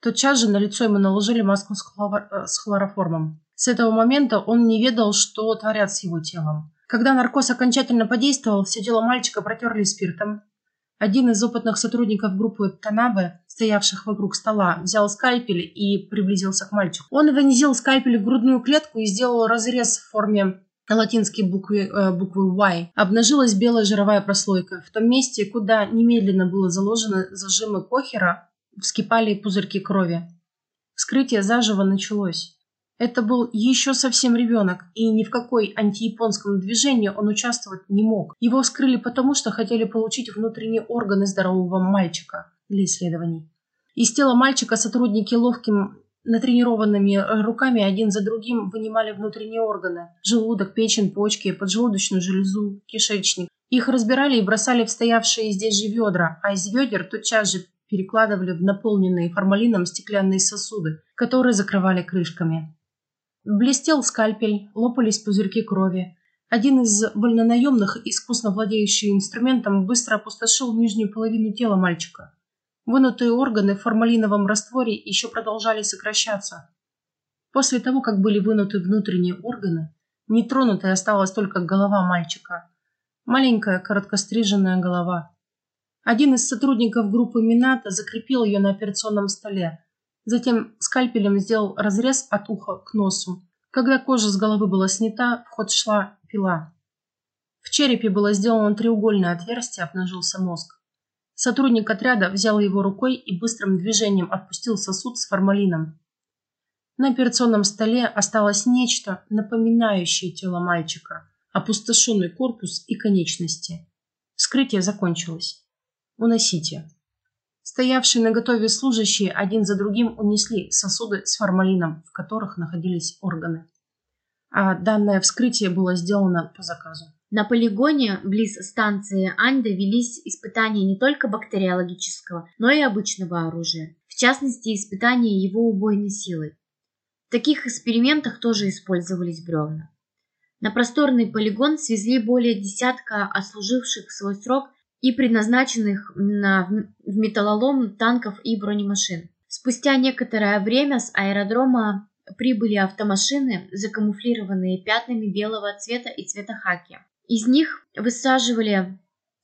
Тотчас же на лицо ему наложили маску э, с хлороформом. С этого момента он не ведал, что творят с его телом. Когда наркоз окончательно подействовал, все тело мальчика протерли спиртом. Один из опытных сотрудников группы Танабе, стоявших вокруг стола, взял скальпель и приблизился к мальчику. Он вонзил скальпель в грудную клетку и сделал разрез в форме латинской буквы, э, буквы Y. Обнажилась белая жировая прослойка. В том месте, куда немедленно было заложено зажимы Кохера, вскипали пузырьки крови. Вскрытие заживо началось. Это был еще совсем ребенок, и ни в какой антияпонском движении он участвовать не мог. Его вскрыли потому, что хотели получить внутренние органы здорового мальчика для исследований. Из тела мальчика сотрудники ловким натренированными руками один за другим вынимали внутренние органы – желудок, печень, почки, поджелудочную железу, кишечник. Их разбирали и бросали в стоявшие здесь же ведра, а из ведер тотчас же перекладывали в наполненные формалином стеклянные сосуды, которые закрывали крышками. Блестел скальпель, лопались пузырьки крови. Один из вольнонаемных, искусно владеющий инструментом, быстро опустошил нижнюю половину тела мальчика. Вынутые органы в формалиновом растворе еще продолжали сокращаться. После того, как были вынуты внутренние органы, нетронутой осталась только голова мальчика. Маленькая, короткостриженная голова – один из сотрудников группы Мината закрепил ее на операционном столе. Затем скальпелем сделал разрез от уха к носу. Когда кожа с головы была снята, в ход шла пила. В черепе было сделано треугольное отверстие, обнажился мозг. Сотрудник отряда взял его рукой и быстрым движением отпустил сосуд с формалином. На операционном столе осталось нечто, напоминающее тело мальчика, опустошенный корпус и конечности. Вскрытие закончилось. Уносите. Стоявшие на готове служащие один за другим унесли сосуды с формалином, в которых находились органы. А данное вскрытие было сделано по заказу. На полигоне близ станции Анда велись испытания не только бактериологического, но и обычного оружия, в частности испытания его убойной силой. В таких экспериментах тоже использовались бревна. На просторный полигон свезли более десятка отслуживших свой срок и предназначенных на, в металлолом танков и бронемашин. Спустя некоторое время с аэродрома прибыли автомашины, закамуфлированные пятнами белого цвета и цвета хаки. Из них высаживали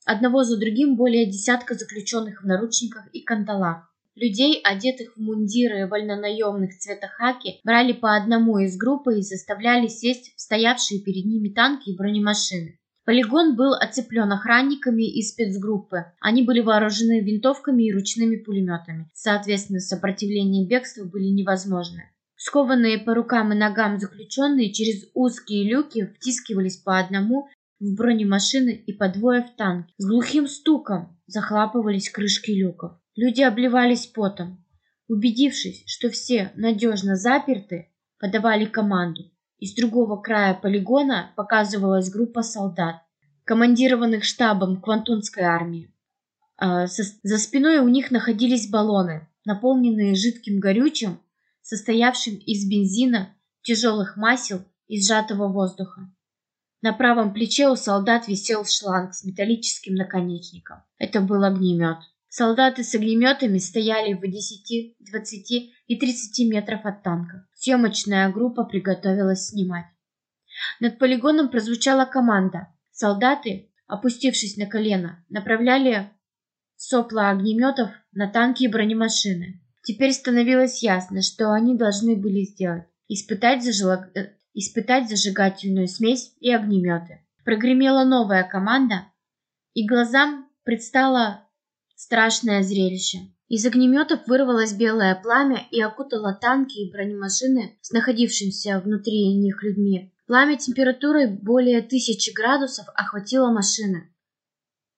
одного за другим более десятка заключенных в наручниках и кандалах. Людей, одетых в мундиры вольнонаемных цвета хаки, брали по одному из группы и заставляли сесть в стоявшие перед ними танки и бронемашины. Полигон был оцеплен охранниками из спецгруппы. Они были вооружены винтовками и ручными пулеметами. Соответственно, сопротивление бегству были невозможны. Скованные по рукам и ногам заключенные через узкие люки втискивались по одному в бронемашины и по двое в танки. С глухим стуком захлапывались крышки люков. Люди обливались потом. Убедившись, что все надежно заперты, подавали команду. Из другого края полигона показывалась группа солдат, командированных штабом Квантунской армии. А, за спиной у них находились баллоны, наполненные жидким горючим, состоявшим из бензина, тяжелых масел и сжатого воздуха. На правом плече у солдат висел шланг с металлическим наконечником. Это был огнемет. Солдаты с огнеметами стояли в 10, 20 и 30 метров от танков. Съемочная группа приготовилась снимать. Над полигоном прозвучала команда. Солдаты, опустившись на колено, направляли сопла огнеметов на танки и бронемашины. Теперь становилось ясно, что они должны были сделать. Испытать, зажело... Испытать зажигательную смесь и огнеметы. Прогремела новая команда, и глазам предстала Страшное зрелище. Из огнеметов вырвалось белое пламя и окутало танки и бронемашины с находившимися внутри них людьми. Пламя температурой более тысячи градусов охватило машины.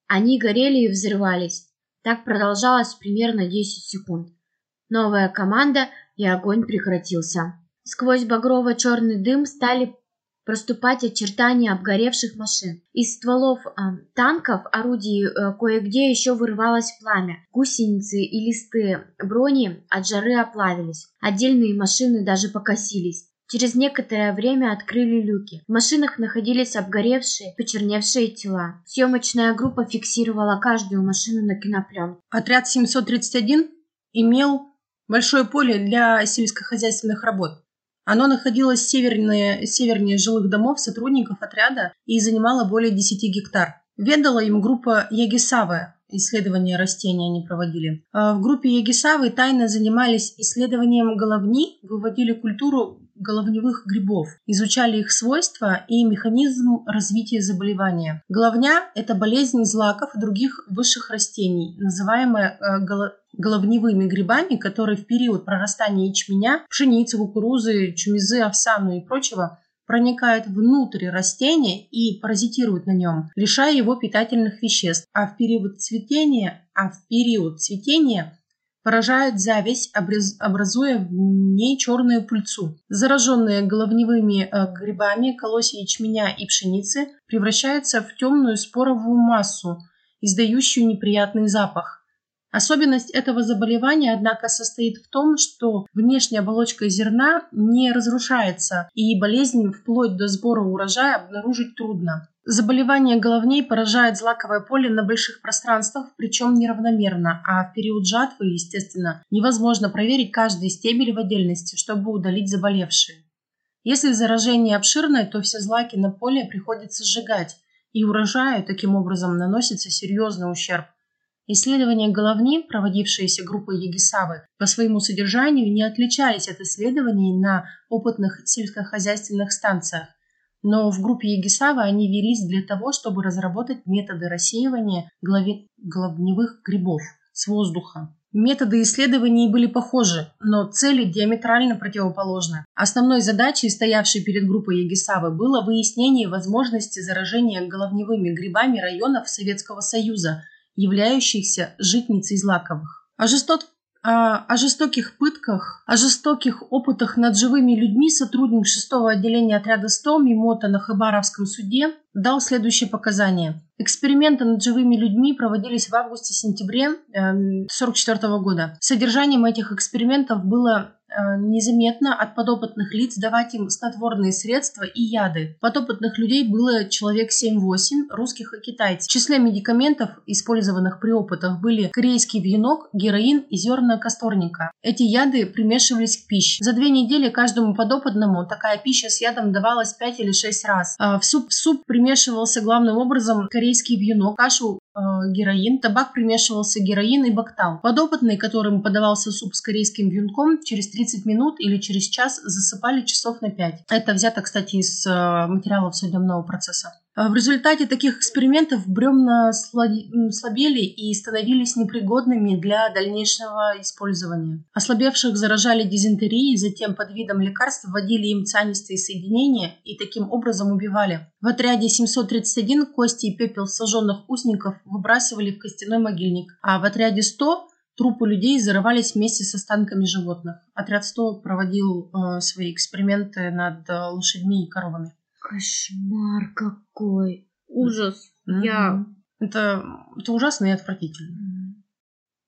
Они горели и взрывались. Так продолжалось примерно 10 секунд. Новая команда, и огонь прекратился. Сквозь багрово-черный дым стали проступать очертания обгоревших машин. Из стволов э, танков, орудий э, кое-где еще вырывалось пламя. Гусеницы и листы брони от жары оплавились. Отдельные машины даже покосились. Через некоторое время открыли люки. В машинах находились обгоревшие, почерневшие тела. Съемочная группа фиксировала каждую машину на кинопленку. Отряд 731 имел большое поле для сельскохозяйственных работ. Оно находилось севернее, севернее жилых домов сотрудников отряда и занимало более 10 гектар. Ведала им группа Ягисавы, исследования растений они проводили. А в группе Ягисавы тайно занимались исследованием головни, выводили культуру головневых грибов, изучали их свойства и механизм развития заболевания. Головня – это болезнь злаков и других высших растений, называемая э, головневыми грибами, которые в период прорастания ячменя, пшеницы, кукурузы, чумизы, овсану и прочего проникают внутрь растения и паразитируют на нем, лишая его питательных веществ. А в период цветения, а в период цветения поражают зависть, образуя в ней черную пыльцу. Зараженные головневыми э, грибами колосья ячменя и пшеницы превращаются в темную споровую массу, издающую неприятный запах. Особенность этого заболевания, однако, состоит в том, что внешняя оболочка зерна не разрушается, и болезнь вплоть до сбора урожая обнаружить трудно. Заболевание головней поражает злаковое поле на больших пространствах, причем неравномерно, а в период жатвы, естественно, невозможно проверить каждый стебель в отдельности, чтобы удалить заболевшие. Если заражение обширное, то все злаки на поле приходится сжигать, и урожаю таким образом наносится серьезный ущерб. Исследования головни, проводившиеся группой Егисавы, по своему содержанию не отличались от исследований на опытных сельскохозяйственных станциях. Но в группе Егисавы они велись для того, чтобы разработать методы рассеивания голове... головневых грибов с воздуха. Методы исследований были похожи, но цели диаметрально противоположны. Основной задачей, стоявшей перед группой Егисавы, было выяснение возможности заражения головневыми грибами районов Советского Союза – являющихся житницей Злаковых. О, жесток... о, жестоких пытках, о жестоких опытах над живыми людьми сотрудник 6-го отделения отряда 100 Мимота на Хабаровском суде дал следующие показания. Эксперименты над живыми людьми проводились в августе-сентябре 1944 э, года. Содержанием этих экспериментов было незаметно от подопытных лиц давать им снотворные средства и яды. Подопытных людей было человек 7-8, русских и китайцев. В числе медикаментов, использованных при опытах, были корейский вьюнок, героин и зерна касторника. Эти яды примешивались к пище. За две недели каждому подопытному такая пища с ядом давалась 5 или 6 раз. А в суп, в суп примешивался главным образом корейский вьюнок, кашу э, героин, табак примешивался героин и бактал. Подопытный, которым подавался суп с корейским вьюнком, через 30 минут или через час засыпали часов на 5. Это взято, кстати, из э, материалов судебного процесса. А в результате таких экспериментов бревна слабели и становились непригодными для дальнейшего использования. Ослабевших заражали дизентерией, затем под видом лекарств вводили им цианистые соединения и таким образом убивали. В отряде 731 кости и пепел сожженных узников выбрасывали в костяной могильник, а в отряде 100 трупы людей зарывались вместе с останками животных. Отряд 100 проводил э, свои эксперименты над э, лошадьми и коровами. Кошмар какой. Ужас. Mm-hmm. Я... Это, это ужасно и отвратительно. Mm-hmm.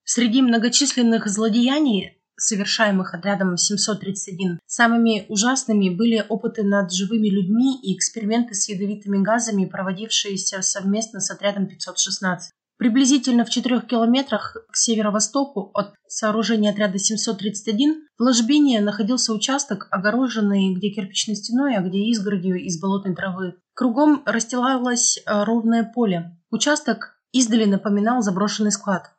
Среди многочисленных злодеяний, совершаемых отрядом 731, самыми ужасными были опыты над живыми людьми и эксперименты с ядовитыми газами, проводившиеся совместно с отрядом 516. Приблизительно в четырех километрах к северо-востоку от сооружения отряда 731 в ложбине находился участок, огороженный где кирпичной стеной, а где изгородью из болотной травы. Кругом расстилалось э, ровное поле. Участок издали напоминал заброшенный склад.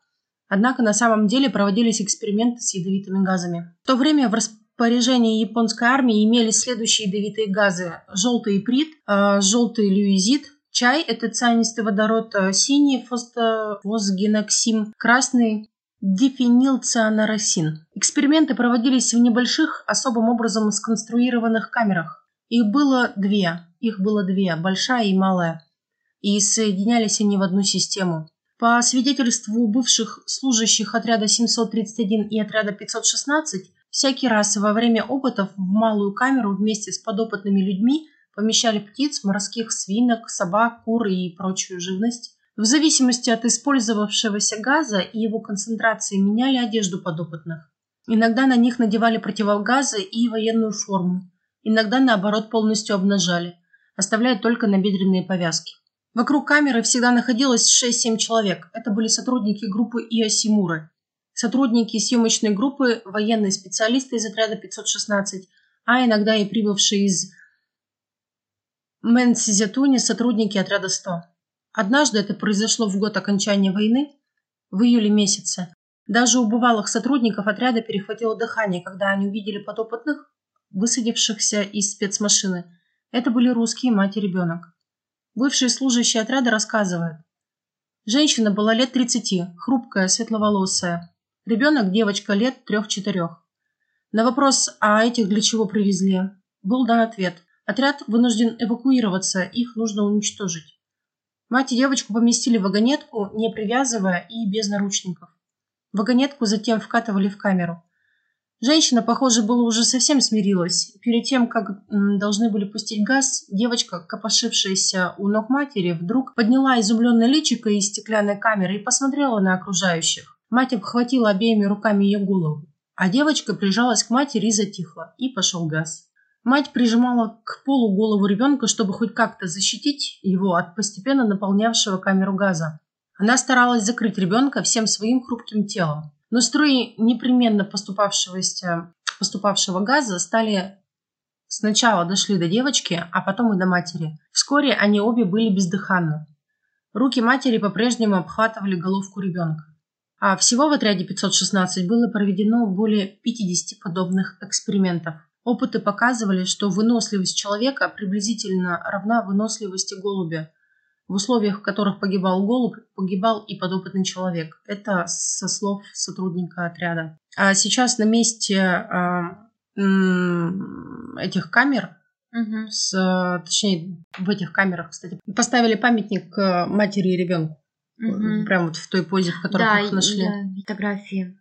Однако на самом деле проводились эксперименты с ядовитыми газами. В то время в распоряжении японской армии имелись следующие ядовитые газы. Желтый иприт, э, желтый люизит, Чай – это цианистый водород, э, синий – фосгеноксим, красный – дифенилцаноросин. Эксперименты проводились в небольших, особым образом сконструированных камерах. Их было две. Их было две, большая и малая. И соединялись они в одну систему. По свидетельству бывших служащих отряда 731 и отряда 516, всякий раз во время опытов в малую камеру вместе с подопытными людьми помещали птиц, морских свинок, собак, кур и прочую живность. В зависимости от использовавшегося газа и его концентрации меняли одежду подопытных. Иногда на них надевали противогазы и военную форму, иногда, наоборот, полностью обнажали, оставляя только набедренные повязки. Вокруг камеры всегда находилось 6-7 человек. Это были сотрудники группы Иосимуры, сотрудники съемочной группы, военные специалисты из отряда 516, а иногда и прибывшие из Мэнсизятуне сотрудники отряда 100. Однажды это произошло в год окончания войны, в июле месяце. Даже у бывалых сотрудников отряда перехватило дыхание, когда они увидели подопытных, высадившихся из спецмашины. Это были русские мать и ребенок. Бывший служащий отряда рассказывает. Женщина была лет 30, хрупкая, светловолосая. Ребенок – девочка лет 3-4. На вопрос, а этих для чего привезли, был дан ответ. Отряд вынужден эвакуироваться, их нужно уничтожить. Мать и девочку поместили в вагонетку, не привязывая и без наручников. Вагонетку затем вкатывали в камеру. Женщина, похоже, была уже совсем смирилась. Перед тем, как должны были пустить газ, девочка, копошившаяся у ног матери, вдруг подняла изумленное личико из стеклянной камеры и посмотрела на окружающих. Мать обхватила обеими руками ее голову, а девочка прижалась к матери и затихла, и пошел газ. Мать прижимала к полу голову ребенка, чтобы хоть как-то защитить его от постепенно наполнявшего камеру газа. Она старалась закрыть ребенка всем своим хрупким телом. Но струи непременно поступавшегося, поступавшего газа стали сначала дошли до девочки, а потом и до матери. Вскоре они обе были бездыханны. Руки матери по-прежнему обхватывали головку ребенка. А всего в отряде 516 было проведено более 50 подобных экспериментов. Опыты показывали, что выносливость человека приблизительно равна выносливости голубя. В условиях, в которых погибал голубь, погибал и подопытный человек. Это со слов сотрудника отряда. А сейчас на месте э, этих камер, угу. с, точнее, в этих камерах, кстати, поставили памятник матери и ребенку. Угу. Прямо вот в той позе, в которой да, их нашли. Да, фотографии.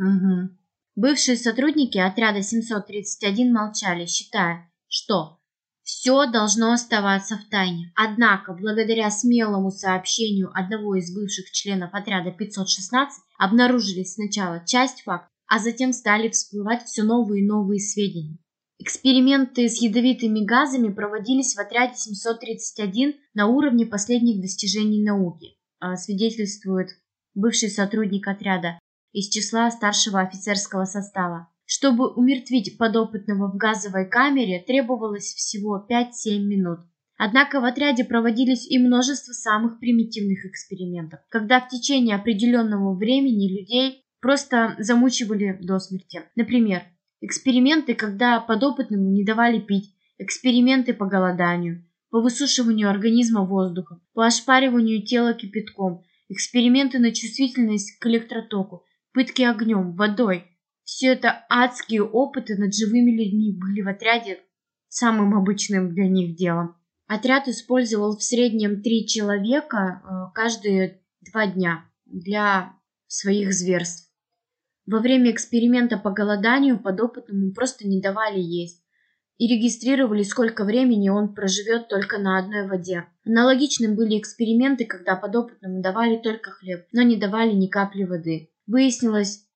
Угу. Бывшие сотрудники отряда 731 молчали, считая, что все должно оставаться в тайне. Однако, благодаря смелому сообщению одного из бывших членов отряда 516, обнаружились сначала часть фактов, а затем стали всплывать все новые и новые сведения. Эксперименты с ядовитыми газами проводились в отряде 731 на уровне последних достижений науки, а, свидетельствует бывший сотрудник отряда из числа старшего офицерского состава. Чтобы умертвить подопытного в газовой камере, требовалось всего 5-7 минут. Однако в отряде проводились и множество самых примитивных экспериментов, когда в течение определенного времени людей просто замучивали до смерти. Например, эксперименты, когда подопытному не давали пить, эксперименты по голоданию, по высушиванию организма воздухом, по ошпариванию тела кипятком, эксперименты на чувствительность к электротоку, пытки огнем, водой. Все это адские опыты над живыми людьми были в отряде самым обычным для них делом. Отряд использовал в среднем три человека э, каждые два дня для своих зверств. Во время эксперимента по голоданию подопытному просто не давали есть и регистрировали, сколько времени он проживет только на одной воде. Аналогичным были эксперименты, когда подопытному давали только хлеб, но не давали ни капли воды. Выяснилось,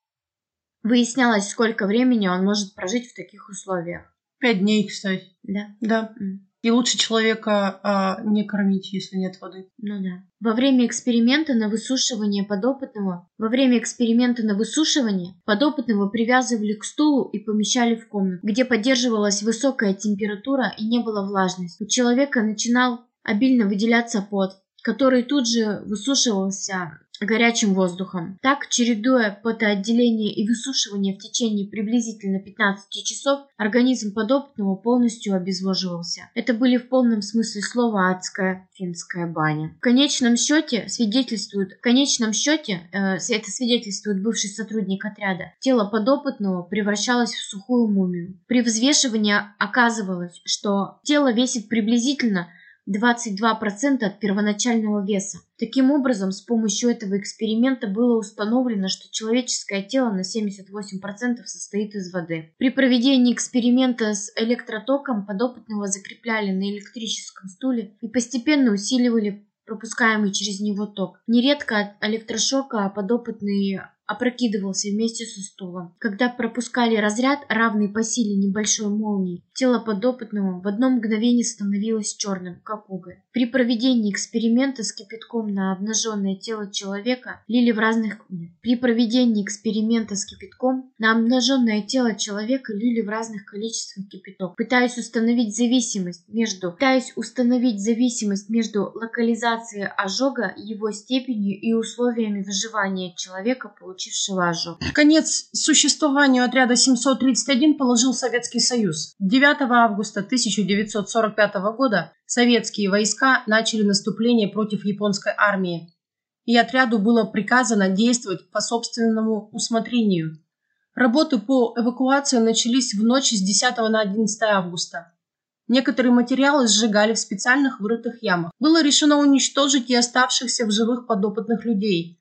выяснялось, сколько времени он может прожить в таких условиях. Пять дней, кстати. Да? Да. И лучше человека а, не кормить, если нет воды. Ну да. Во время эксперимента на высушивание подопытного, во время эксперимента на высушивание подопытного привязывали к стулу и помещали в комнату, где поддерживалась высокая температура и не было влажности. У человека начинал обильно выделяться пот, который тут же высушивался горячим воздухом. Так, чередуя потоотделение и высушивание в течение приблизительно 15 часов, организм подопытного полностью обезвоживался. Это были в полном смысле слова адская финская баня. В конечном счете свидетельствует, в конечном счете, э, это свидетельствует бывший сотрудник отряда, тело подопытного превращалось в сухую мумию. При взвешивании оказывалось, что тело весит приблизительно 22% от первоначального веса. Таким образом, с помощью этого эксперимента было установлено, что человеческое тело на 78% состоит из воды. При проведении эксперимента с электротоком подопытного закрепляли на электрическом стуле и постепенно усиливали пропускаемый через него ток. Нередко от электрошока подопытный опрокидывался вместе со стулом. Когда пропускали разряд, равный по силе небольшой молнии, тело подопытного в одно мгновение становилось черным, как уголь. При проведении эксперимента с кипятком на обнаженное тело человека лили в разных... При проведении эксперимента с кипятком на обнаженное тело человека лили в разных количествах кипяток, пытаясь установить зависимость между... Пытаясь установить зависимость между локализацией ожога, его степенью и условиями выживания человека, получившего получившего ожог. Конец существованию отряда 731 положил Советский Союз. 9 августа 1945 года советские войска начали наступление против японской армии, и отряду было приказано действовать по собственному усмотрению. Работы по эвакуации начались в ночь с 10 на 11 августа. Некоторые материалы сжигали в специальных вырытых ямах. Было решено уничтожить и оставшихся в живых подопытных людей.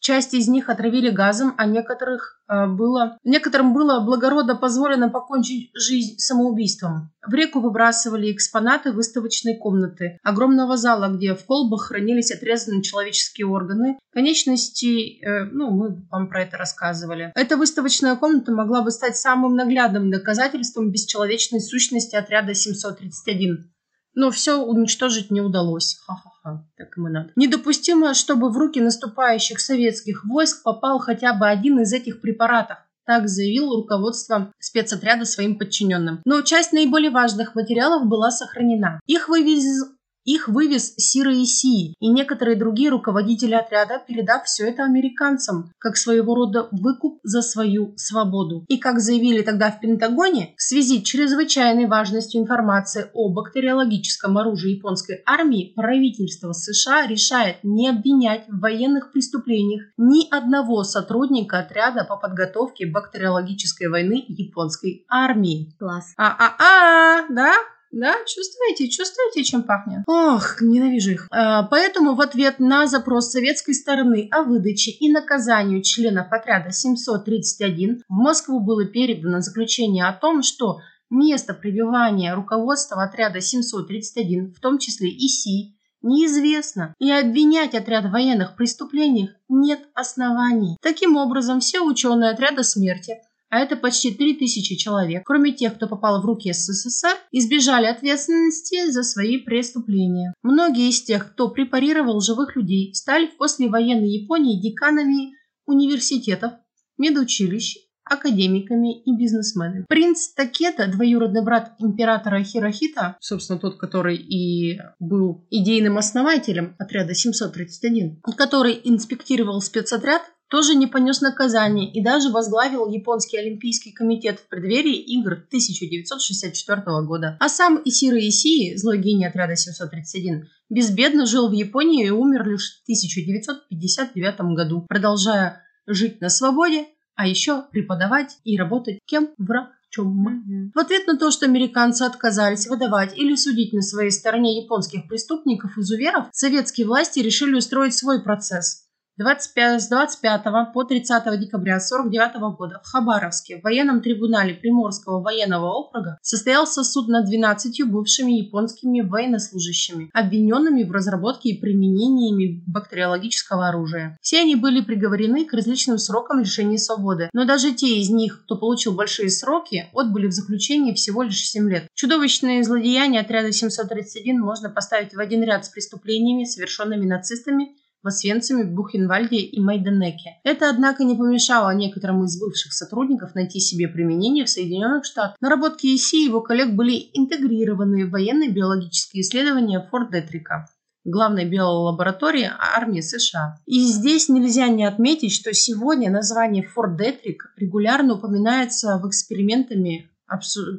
Часть из них отравили газом, а некоторых э, было, некоторым было благородно позволено покончить жизнь самоубийством. В реку выбрасывали экспонаты выставочной комнаты, огромного зала, где в колбах хранились отрезанные человеческие органы, конечности, э, ну, мы вам про это рассказывали. Эта выставочная комната могла бы стать самым наглядным доказательством бесчеловечной сущности отряда 731. Но все уничтожить не удалось. Ха-ха-ха, так им и надо. Недопустимо, чтобы в руки наступающих советских войск попал хотя бы один из этих препаратов. Так заявил руководство спецотряда своим подчиненным. Но часть наиболее важных материалов была сохранена. Их вывез их вывез Сира Исии и некоторые другие руководители отряда, передав все это американцам, как своего рода выкуп за свою свободу. И как заявили тогда в Пентагоне, в связи с чрезвычайной важностью информации о бактериологическом оружии японской армии, правительство США решает не обвинять в военных преступлениях ни одного сотрудника отряда по подготовке бактериологической войны японской армии. Класс. А-а-а, да? Да, чувствуете, чувствуете, чем пахнет? Ох, ненавижу их. А, поэтому в ответ на запрос советской стороны о выдаче и наказанию членов отряда 731 в Москву было передано заключение о том, что место пребывания руководства отряда 731, в том числе ИСИ, неизвестно, и обвинять отряд в военных преступлениях нет оснований. Таким образом, все ученые отряда смерти а это почти 3000 человек, кроме тех, кто попал в руки СССР, избежали ответственности за свои преступления. Многие из тех, кто препарировал живых людей, стали в послевоенной Японии деканами университетов, медучилищ, академиками и бизнесменами. Принц Такета, двоюродный брат императора Хирохита, собственно тот, который и был идейным основателем отряда 731, который инспектировал спецотряд, тоже не понес наказание и даже возглавил японский олимпийский комитет в преддверии игр 1964 года. А сам Исиро Исии, злой гений отряда 731, безбедно жил в Японии и умер лишь в 1959 году, продолжая жить на свободе, а еще преподавать и работать кем? Врачом. Mm-hmm. В ответ на то, что американцы отказались выдавать или судить на своей стороне японских преступников-изуверов, советские власти решили устроить свой процесс – 25, с 25 по 30 декабря 1949 года в Хабаровске в военном трибунале Приморского военного округа состоялся суд над 12 бывшими японскими военнослужащими, обвиненными в разработке и применении бактериологического оружия. Все они были приговорены к различным срокам лишения свободы, но даже те из них, кто получил большие сроки, отбыли в заключении всего лишь 7 лет. Чудовищные злодеяния отряда 731 можно поставить в один ряд с преступлениями, совершенными нацистами в Освенциме, Бухенвальде и Майденеке. Это, однако, не помешало некоторым из бывших сотрудников найти себе применение в Соединенных Штатах. Наработки ИСИ и его коллег были интегрированы в военные биологические исследования Форт Детрика главной биолаборатории армии США. И здесь нельзя не отметить, что сегодня название Форт Детрик регулярно упоминается в экспериментами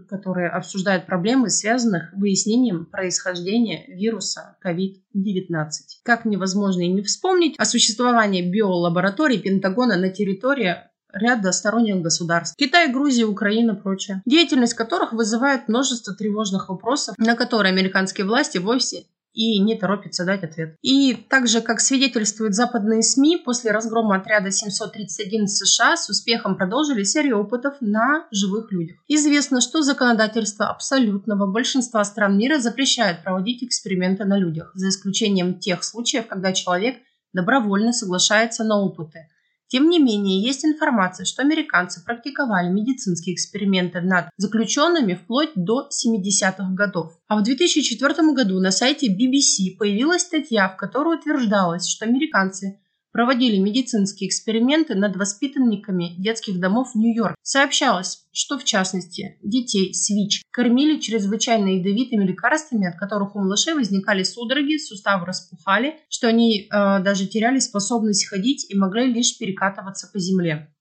которые обсуждают проблемы, связанных с выяснением происхождения вируса COVID-19. Как невозможно и не вспомнить о существовании биолабораторий Пентагона на территории ряда сторонних государств. Китай, Грузия, Украина, прочее. Деятельность которых вызывает множество тревожных вопросов, на которые американские власти вовсе и не торопится дать ответ. И также, как свидетельствуют западные СМИ, после разгрома отряда 731 США с успехом продолжили серию опытов на живых людях. Известно, что законодательство абсолютного большинства стран мира запрещает проводить эксперименты на людях, за исключением тех случаев, когда человек добровольно соглашается на опыты – тем не менее, есть информация, что американцы практиковали медицинские эксперименты над заключенными вплоть до 70-х годов. А в 2004 году на сайте BBC появилась статья, в которой утверждалось, что американцы проводили медицинские эксперименты над воспитанниками детских домов Нью-Йорк. Сообщалось, что в частности детей с ВИЧ кормили чрезвычайно ядовитыми лекарствами, от которых у малышей возникали судороги, суставы распухали, что они э, даже теряли способность ходить и могли лишь перекатываться по земле.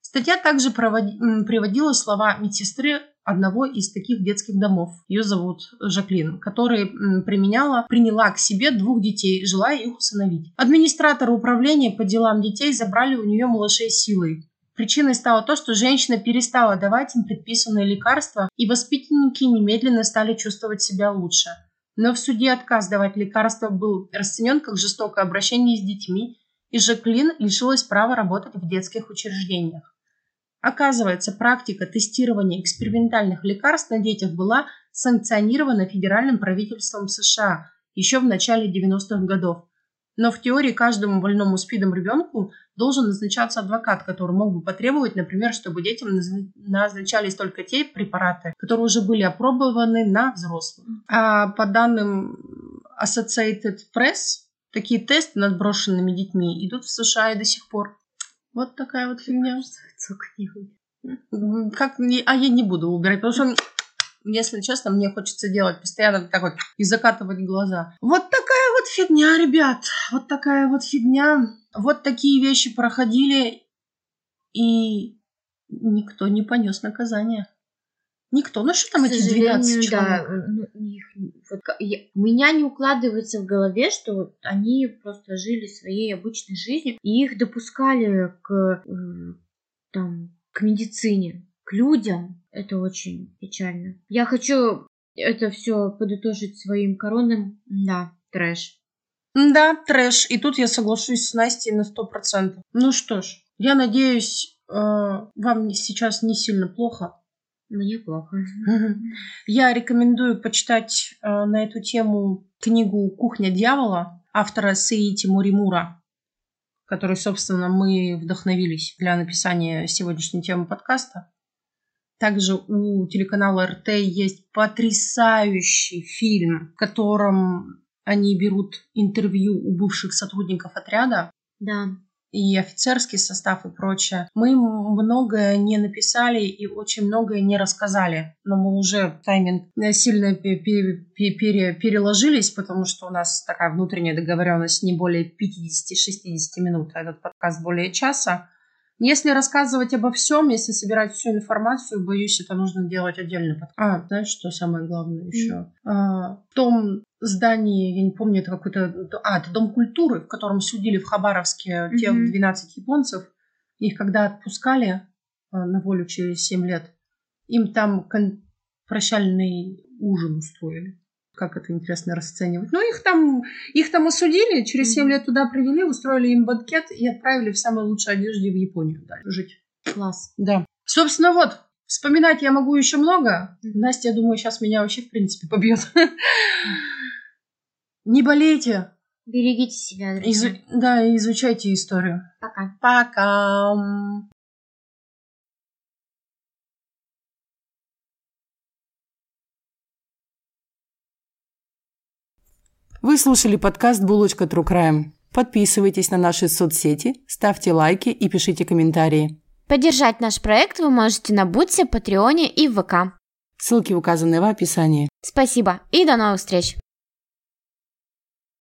Статья также проводи, приводила слова медсестры одного из таких детских домов. Ее зовут Жаклин, которая применяла, приняла к себе двух детей, желая их усыновить. Администраторы управления по делам детей забрали у нее малышей силой. Причиной стало то, что женщина перестала давать им предписанные лекарства, и воспитанники немедленно стали чувствовать себя лучше. Но в суде отказ давать лекарства был расценен как жестокое обращение с детьми, и Жаклин лишилась права работать в детских учреждениях. Оказывается, практика тестирования экспериментальных лекарств на детях была санкционирована федеральным правительством США еще в начале 90-х годов. Но в теории каждому больному СПИДом ребенку должен назначаться адвокат, который мог бы потребовать, например, чтобы детям назначались только те препараты, которые уже были опробованы на взрослых. А по данным Associated Press, такие тесты над брошенными детьми идут в США и до сих пор. Вот такая вот фигня. Как, а я не буду убирать, потому что, если честно, мне хочется делать постоянно так вот и закатывать глаза. Вот такая вот фигня, ребят. Вот такая вот фигня. Вот такие вещи проходили, и никто не понес наказание. Никто. Ну что там эти 12 человек? Да, ну, вот, я, у меня не укладывается в голове, что вот они просто жили своей обычной жизнью, и их допускали к, э, там, к медицине, к людям. Это очень печально. Я хочу это все подытожить своим коронным. Да, трэш. Да, трэш. И тут я соглашусь с Настей на сто процентов. Ну что ж, я надеюсь, э, вам сейчас не сильно плохо. Мне плохо. [LAUGHS] Я рекомендую почитать э, на эту тему книгу «Кухня дьявола» автора Сеити Муримура, которой, собственно, мы вдохновились для написания сегодняшней темы подкаста. Также у телеканала РТ есть потрясающий фильм, в котором они берут интервью у бывших сотрудников отряда. Да и офицерский состав и прочее. Мы многое не написали и очень многое не рассказали, но мы уже тайминг сильно переложились, потому что у нас такая внутренняя договоренность не более 50-60 минут, а этот подкаст более часа. Если рассказывать обо всем, если собирать всю информацию, боюсь, это нужно делать отдельно. А, знаешь, что самое главное еще? Mm. А, в том здании, я не помню, это какой-то... А, это Дом культуры, в котором судили в Хабаровске mm-hmm. тех 12 японцев. Их когда отпускали а, на волю через 7 лет, им там кон- прощальный ужин устроили как это интересно расценивать. Ну, их там, их там осудили, через 7 лет туда привели, устроили им банкет и отправили в самой лучшей одежде в Японию дальше жить. Класс. Да. Собственно, вот, вспоминать я могу еще много. Настя, я думаю, сейчас меня вообще, в принципе, побьет. Не болейте. Берегите себя. Изу... Да, изучайте историю. Пока. Пока. Вы слушали подкаст «Булочка True Crime». Подписывайтесь на наши соцсети, ставьте лайки и пишите комментарии. Поддержать наш проект вы можете на Бутсе, Патреоне и ВК. Ссылки указаны в описании. Спасибо и до новых встреч!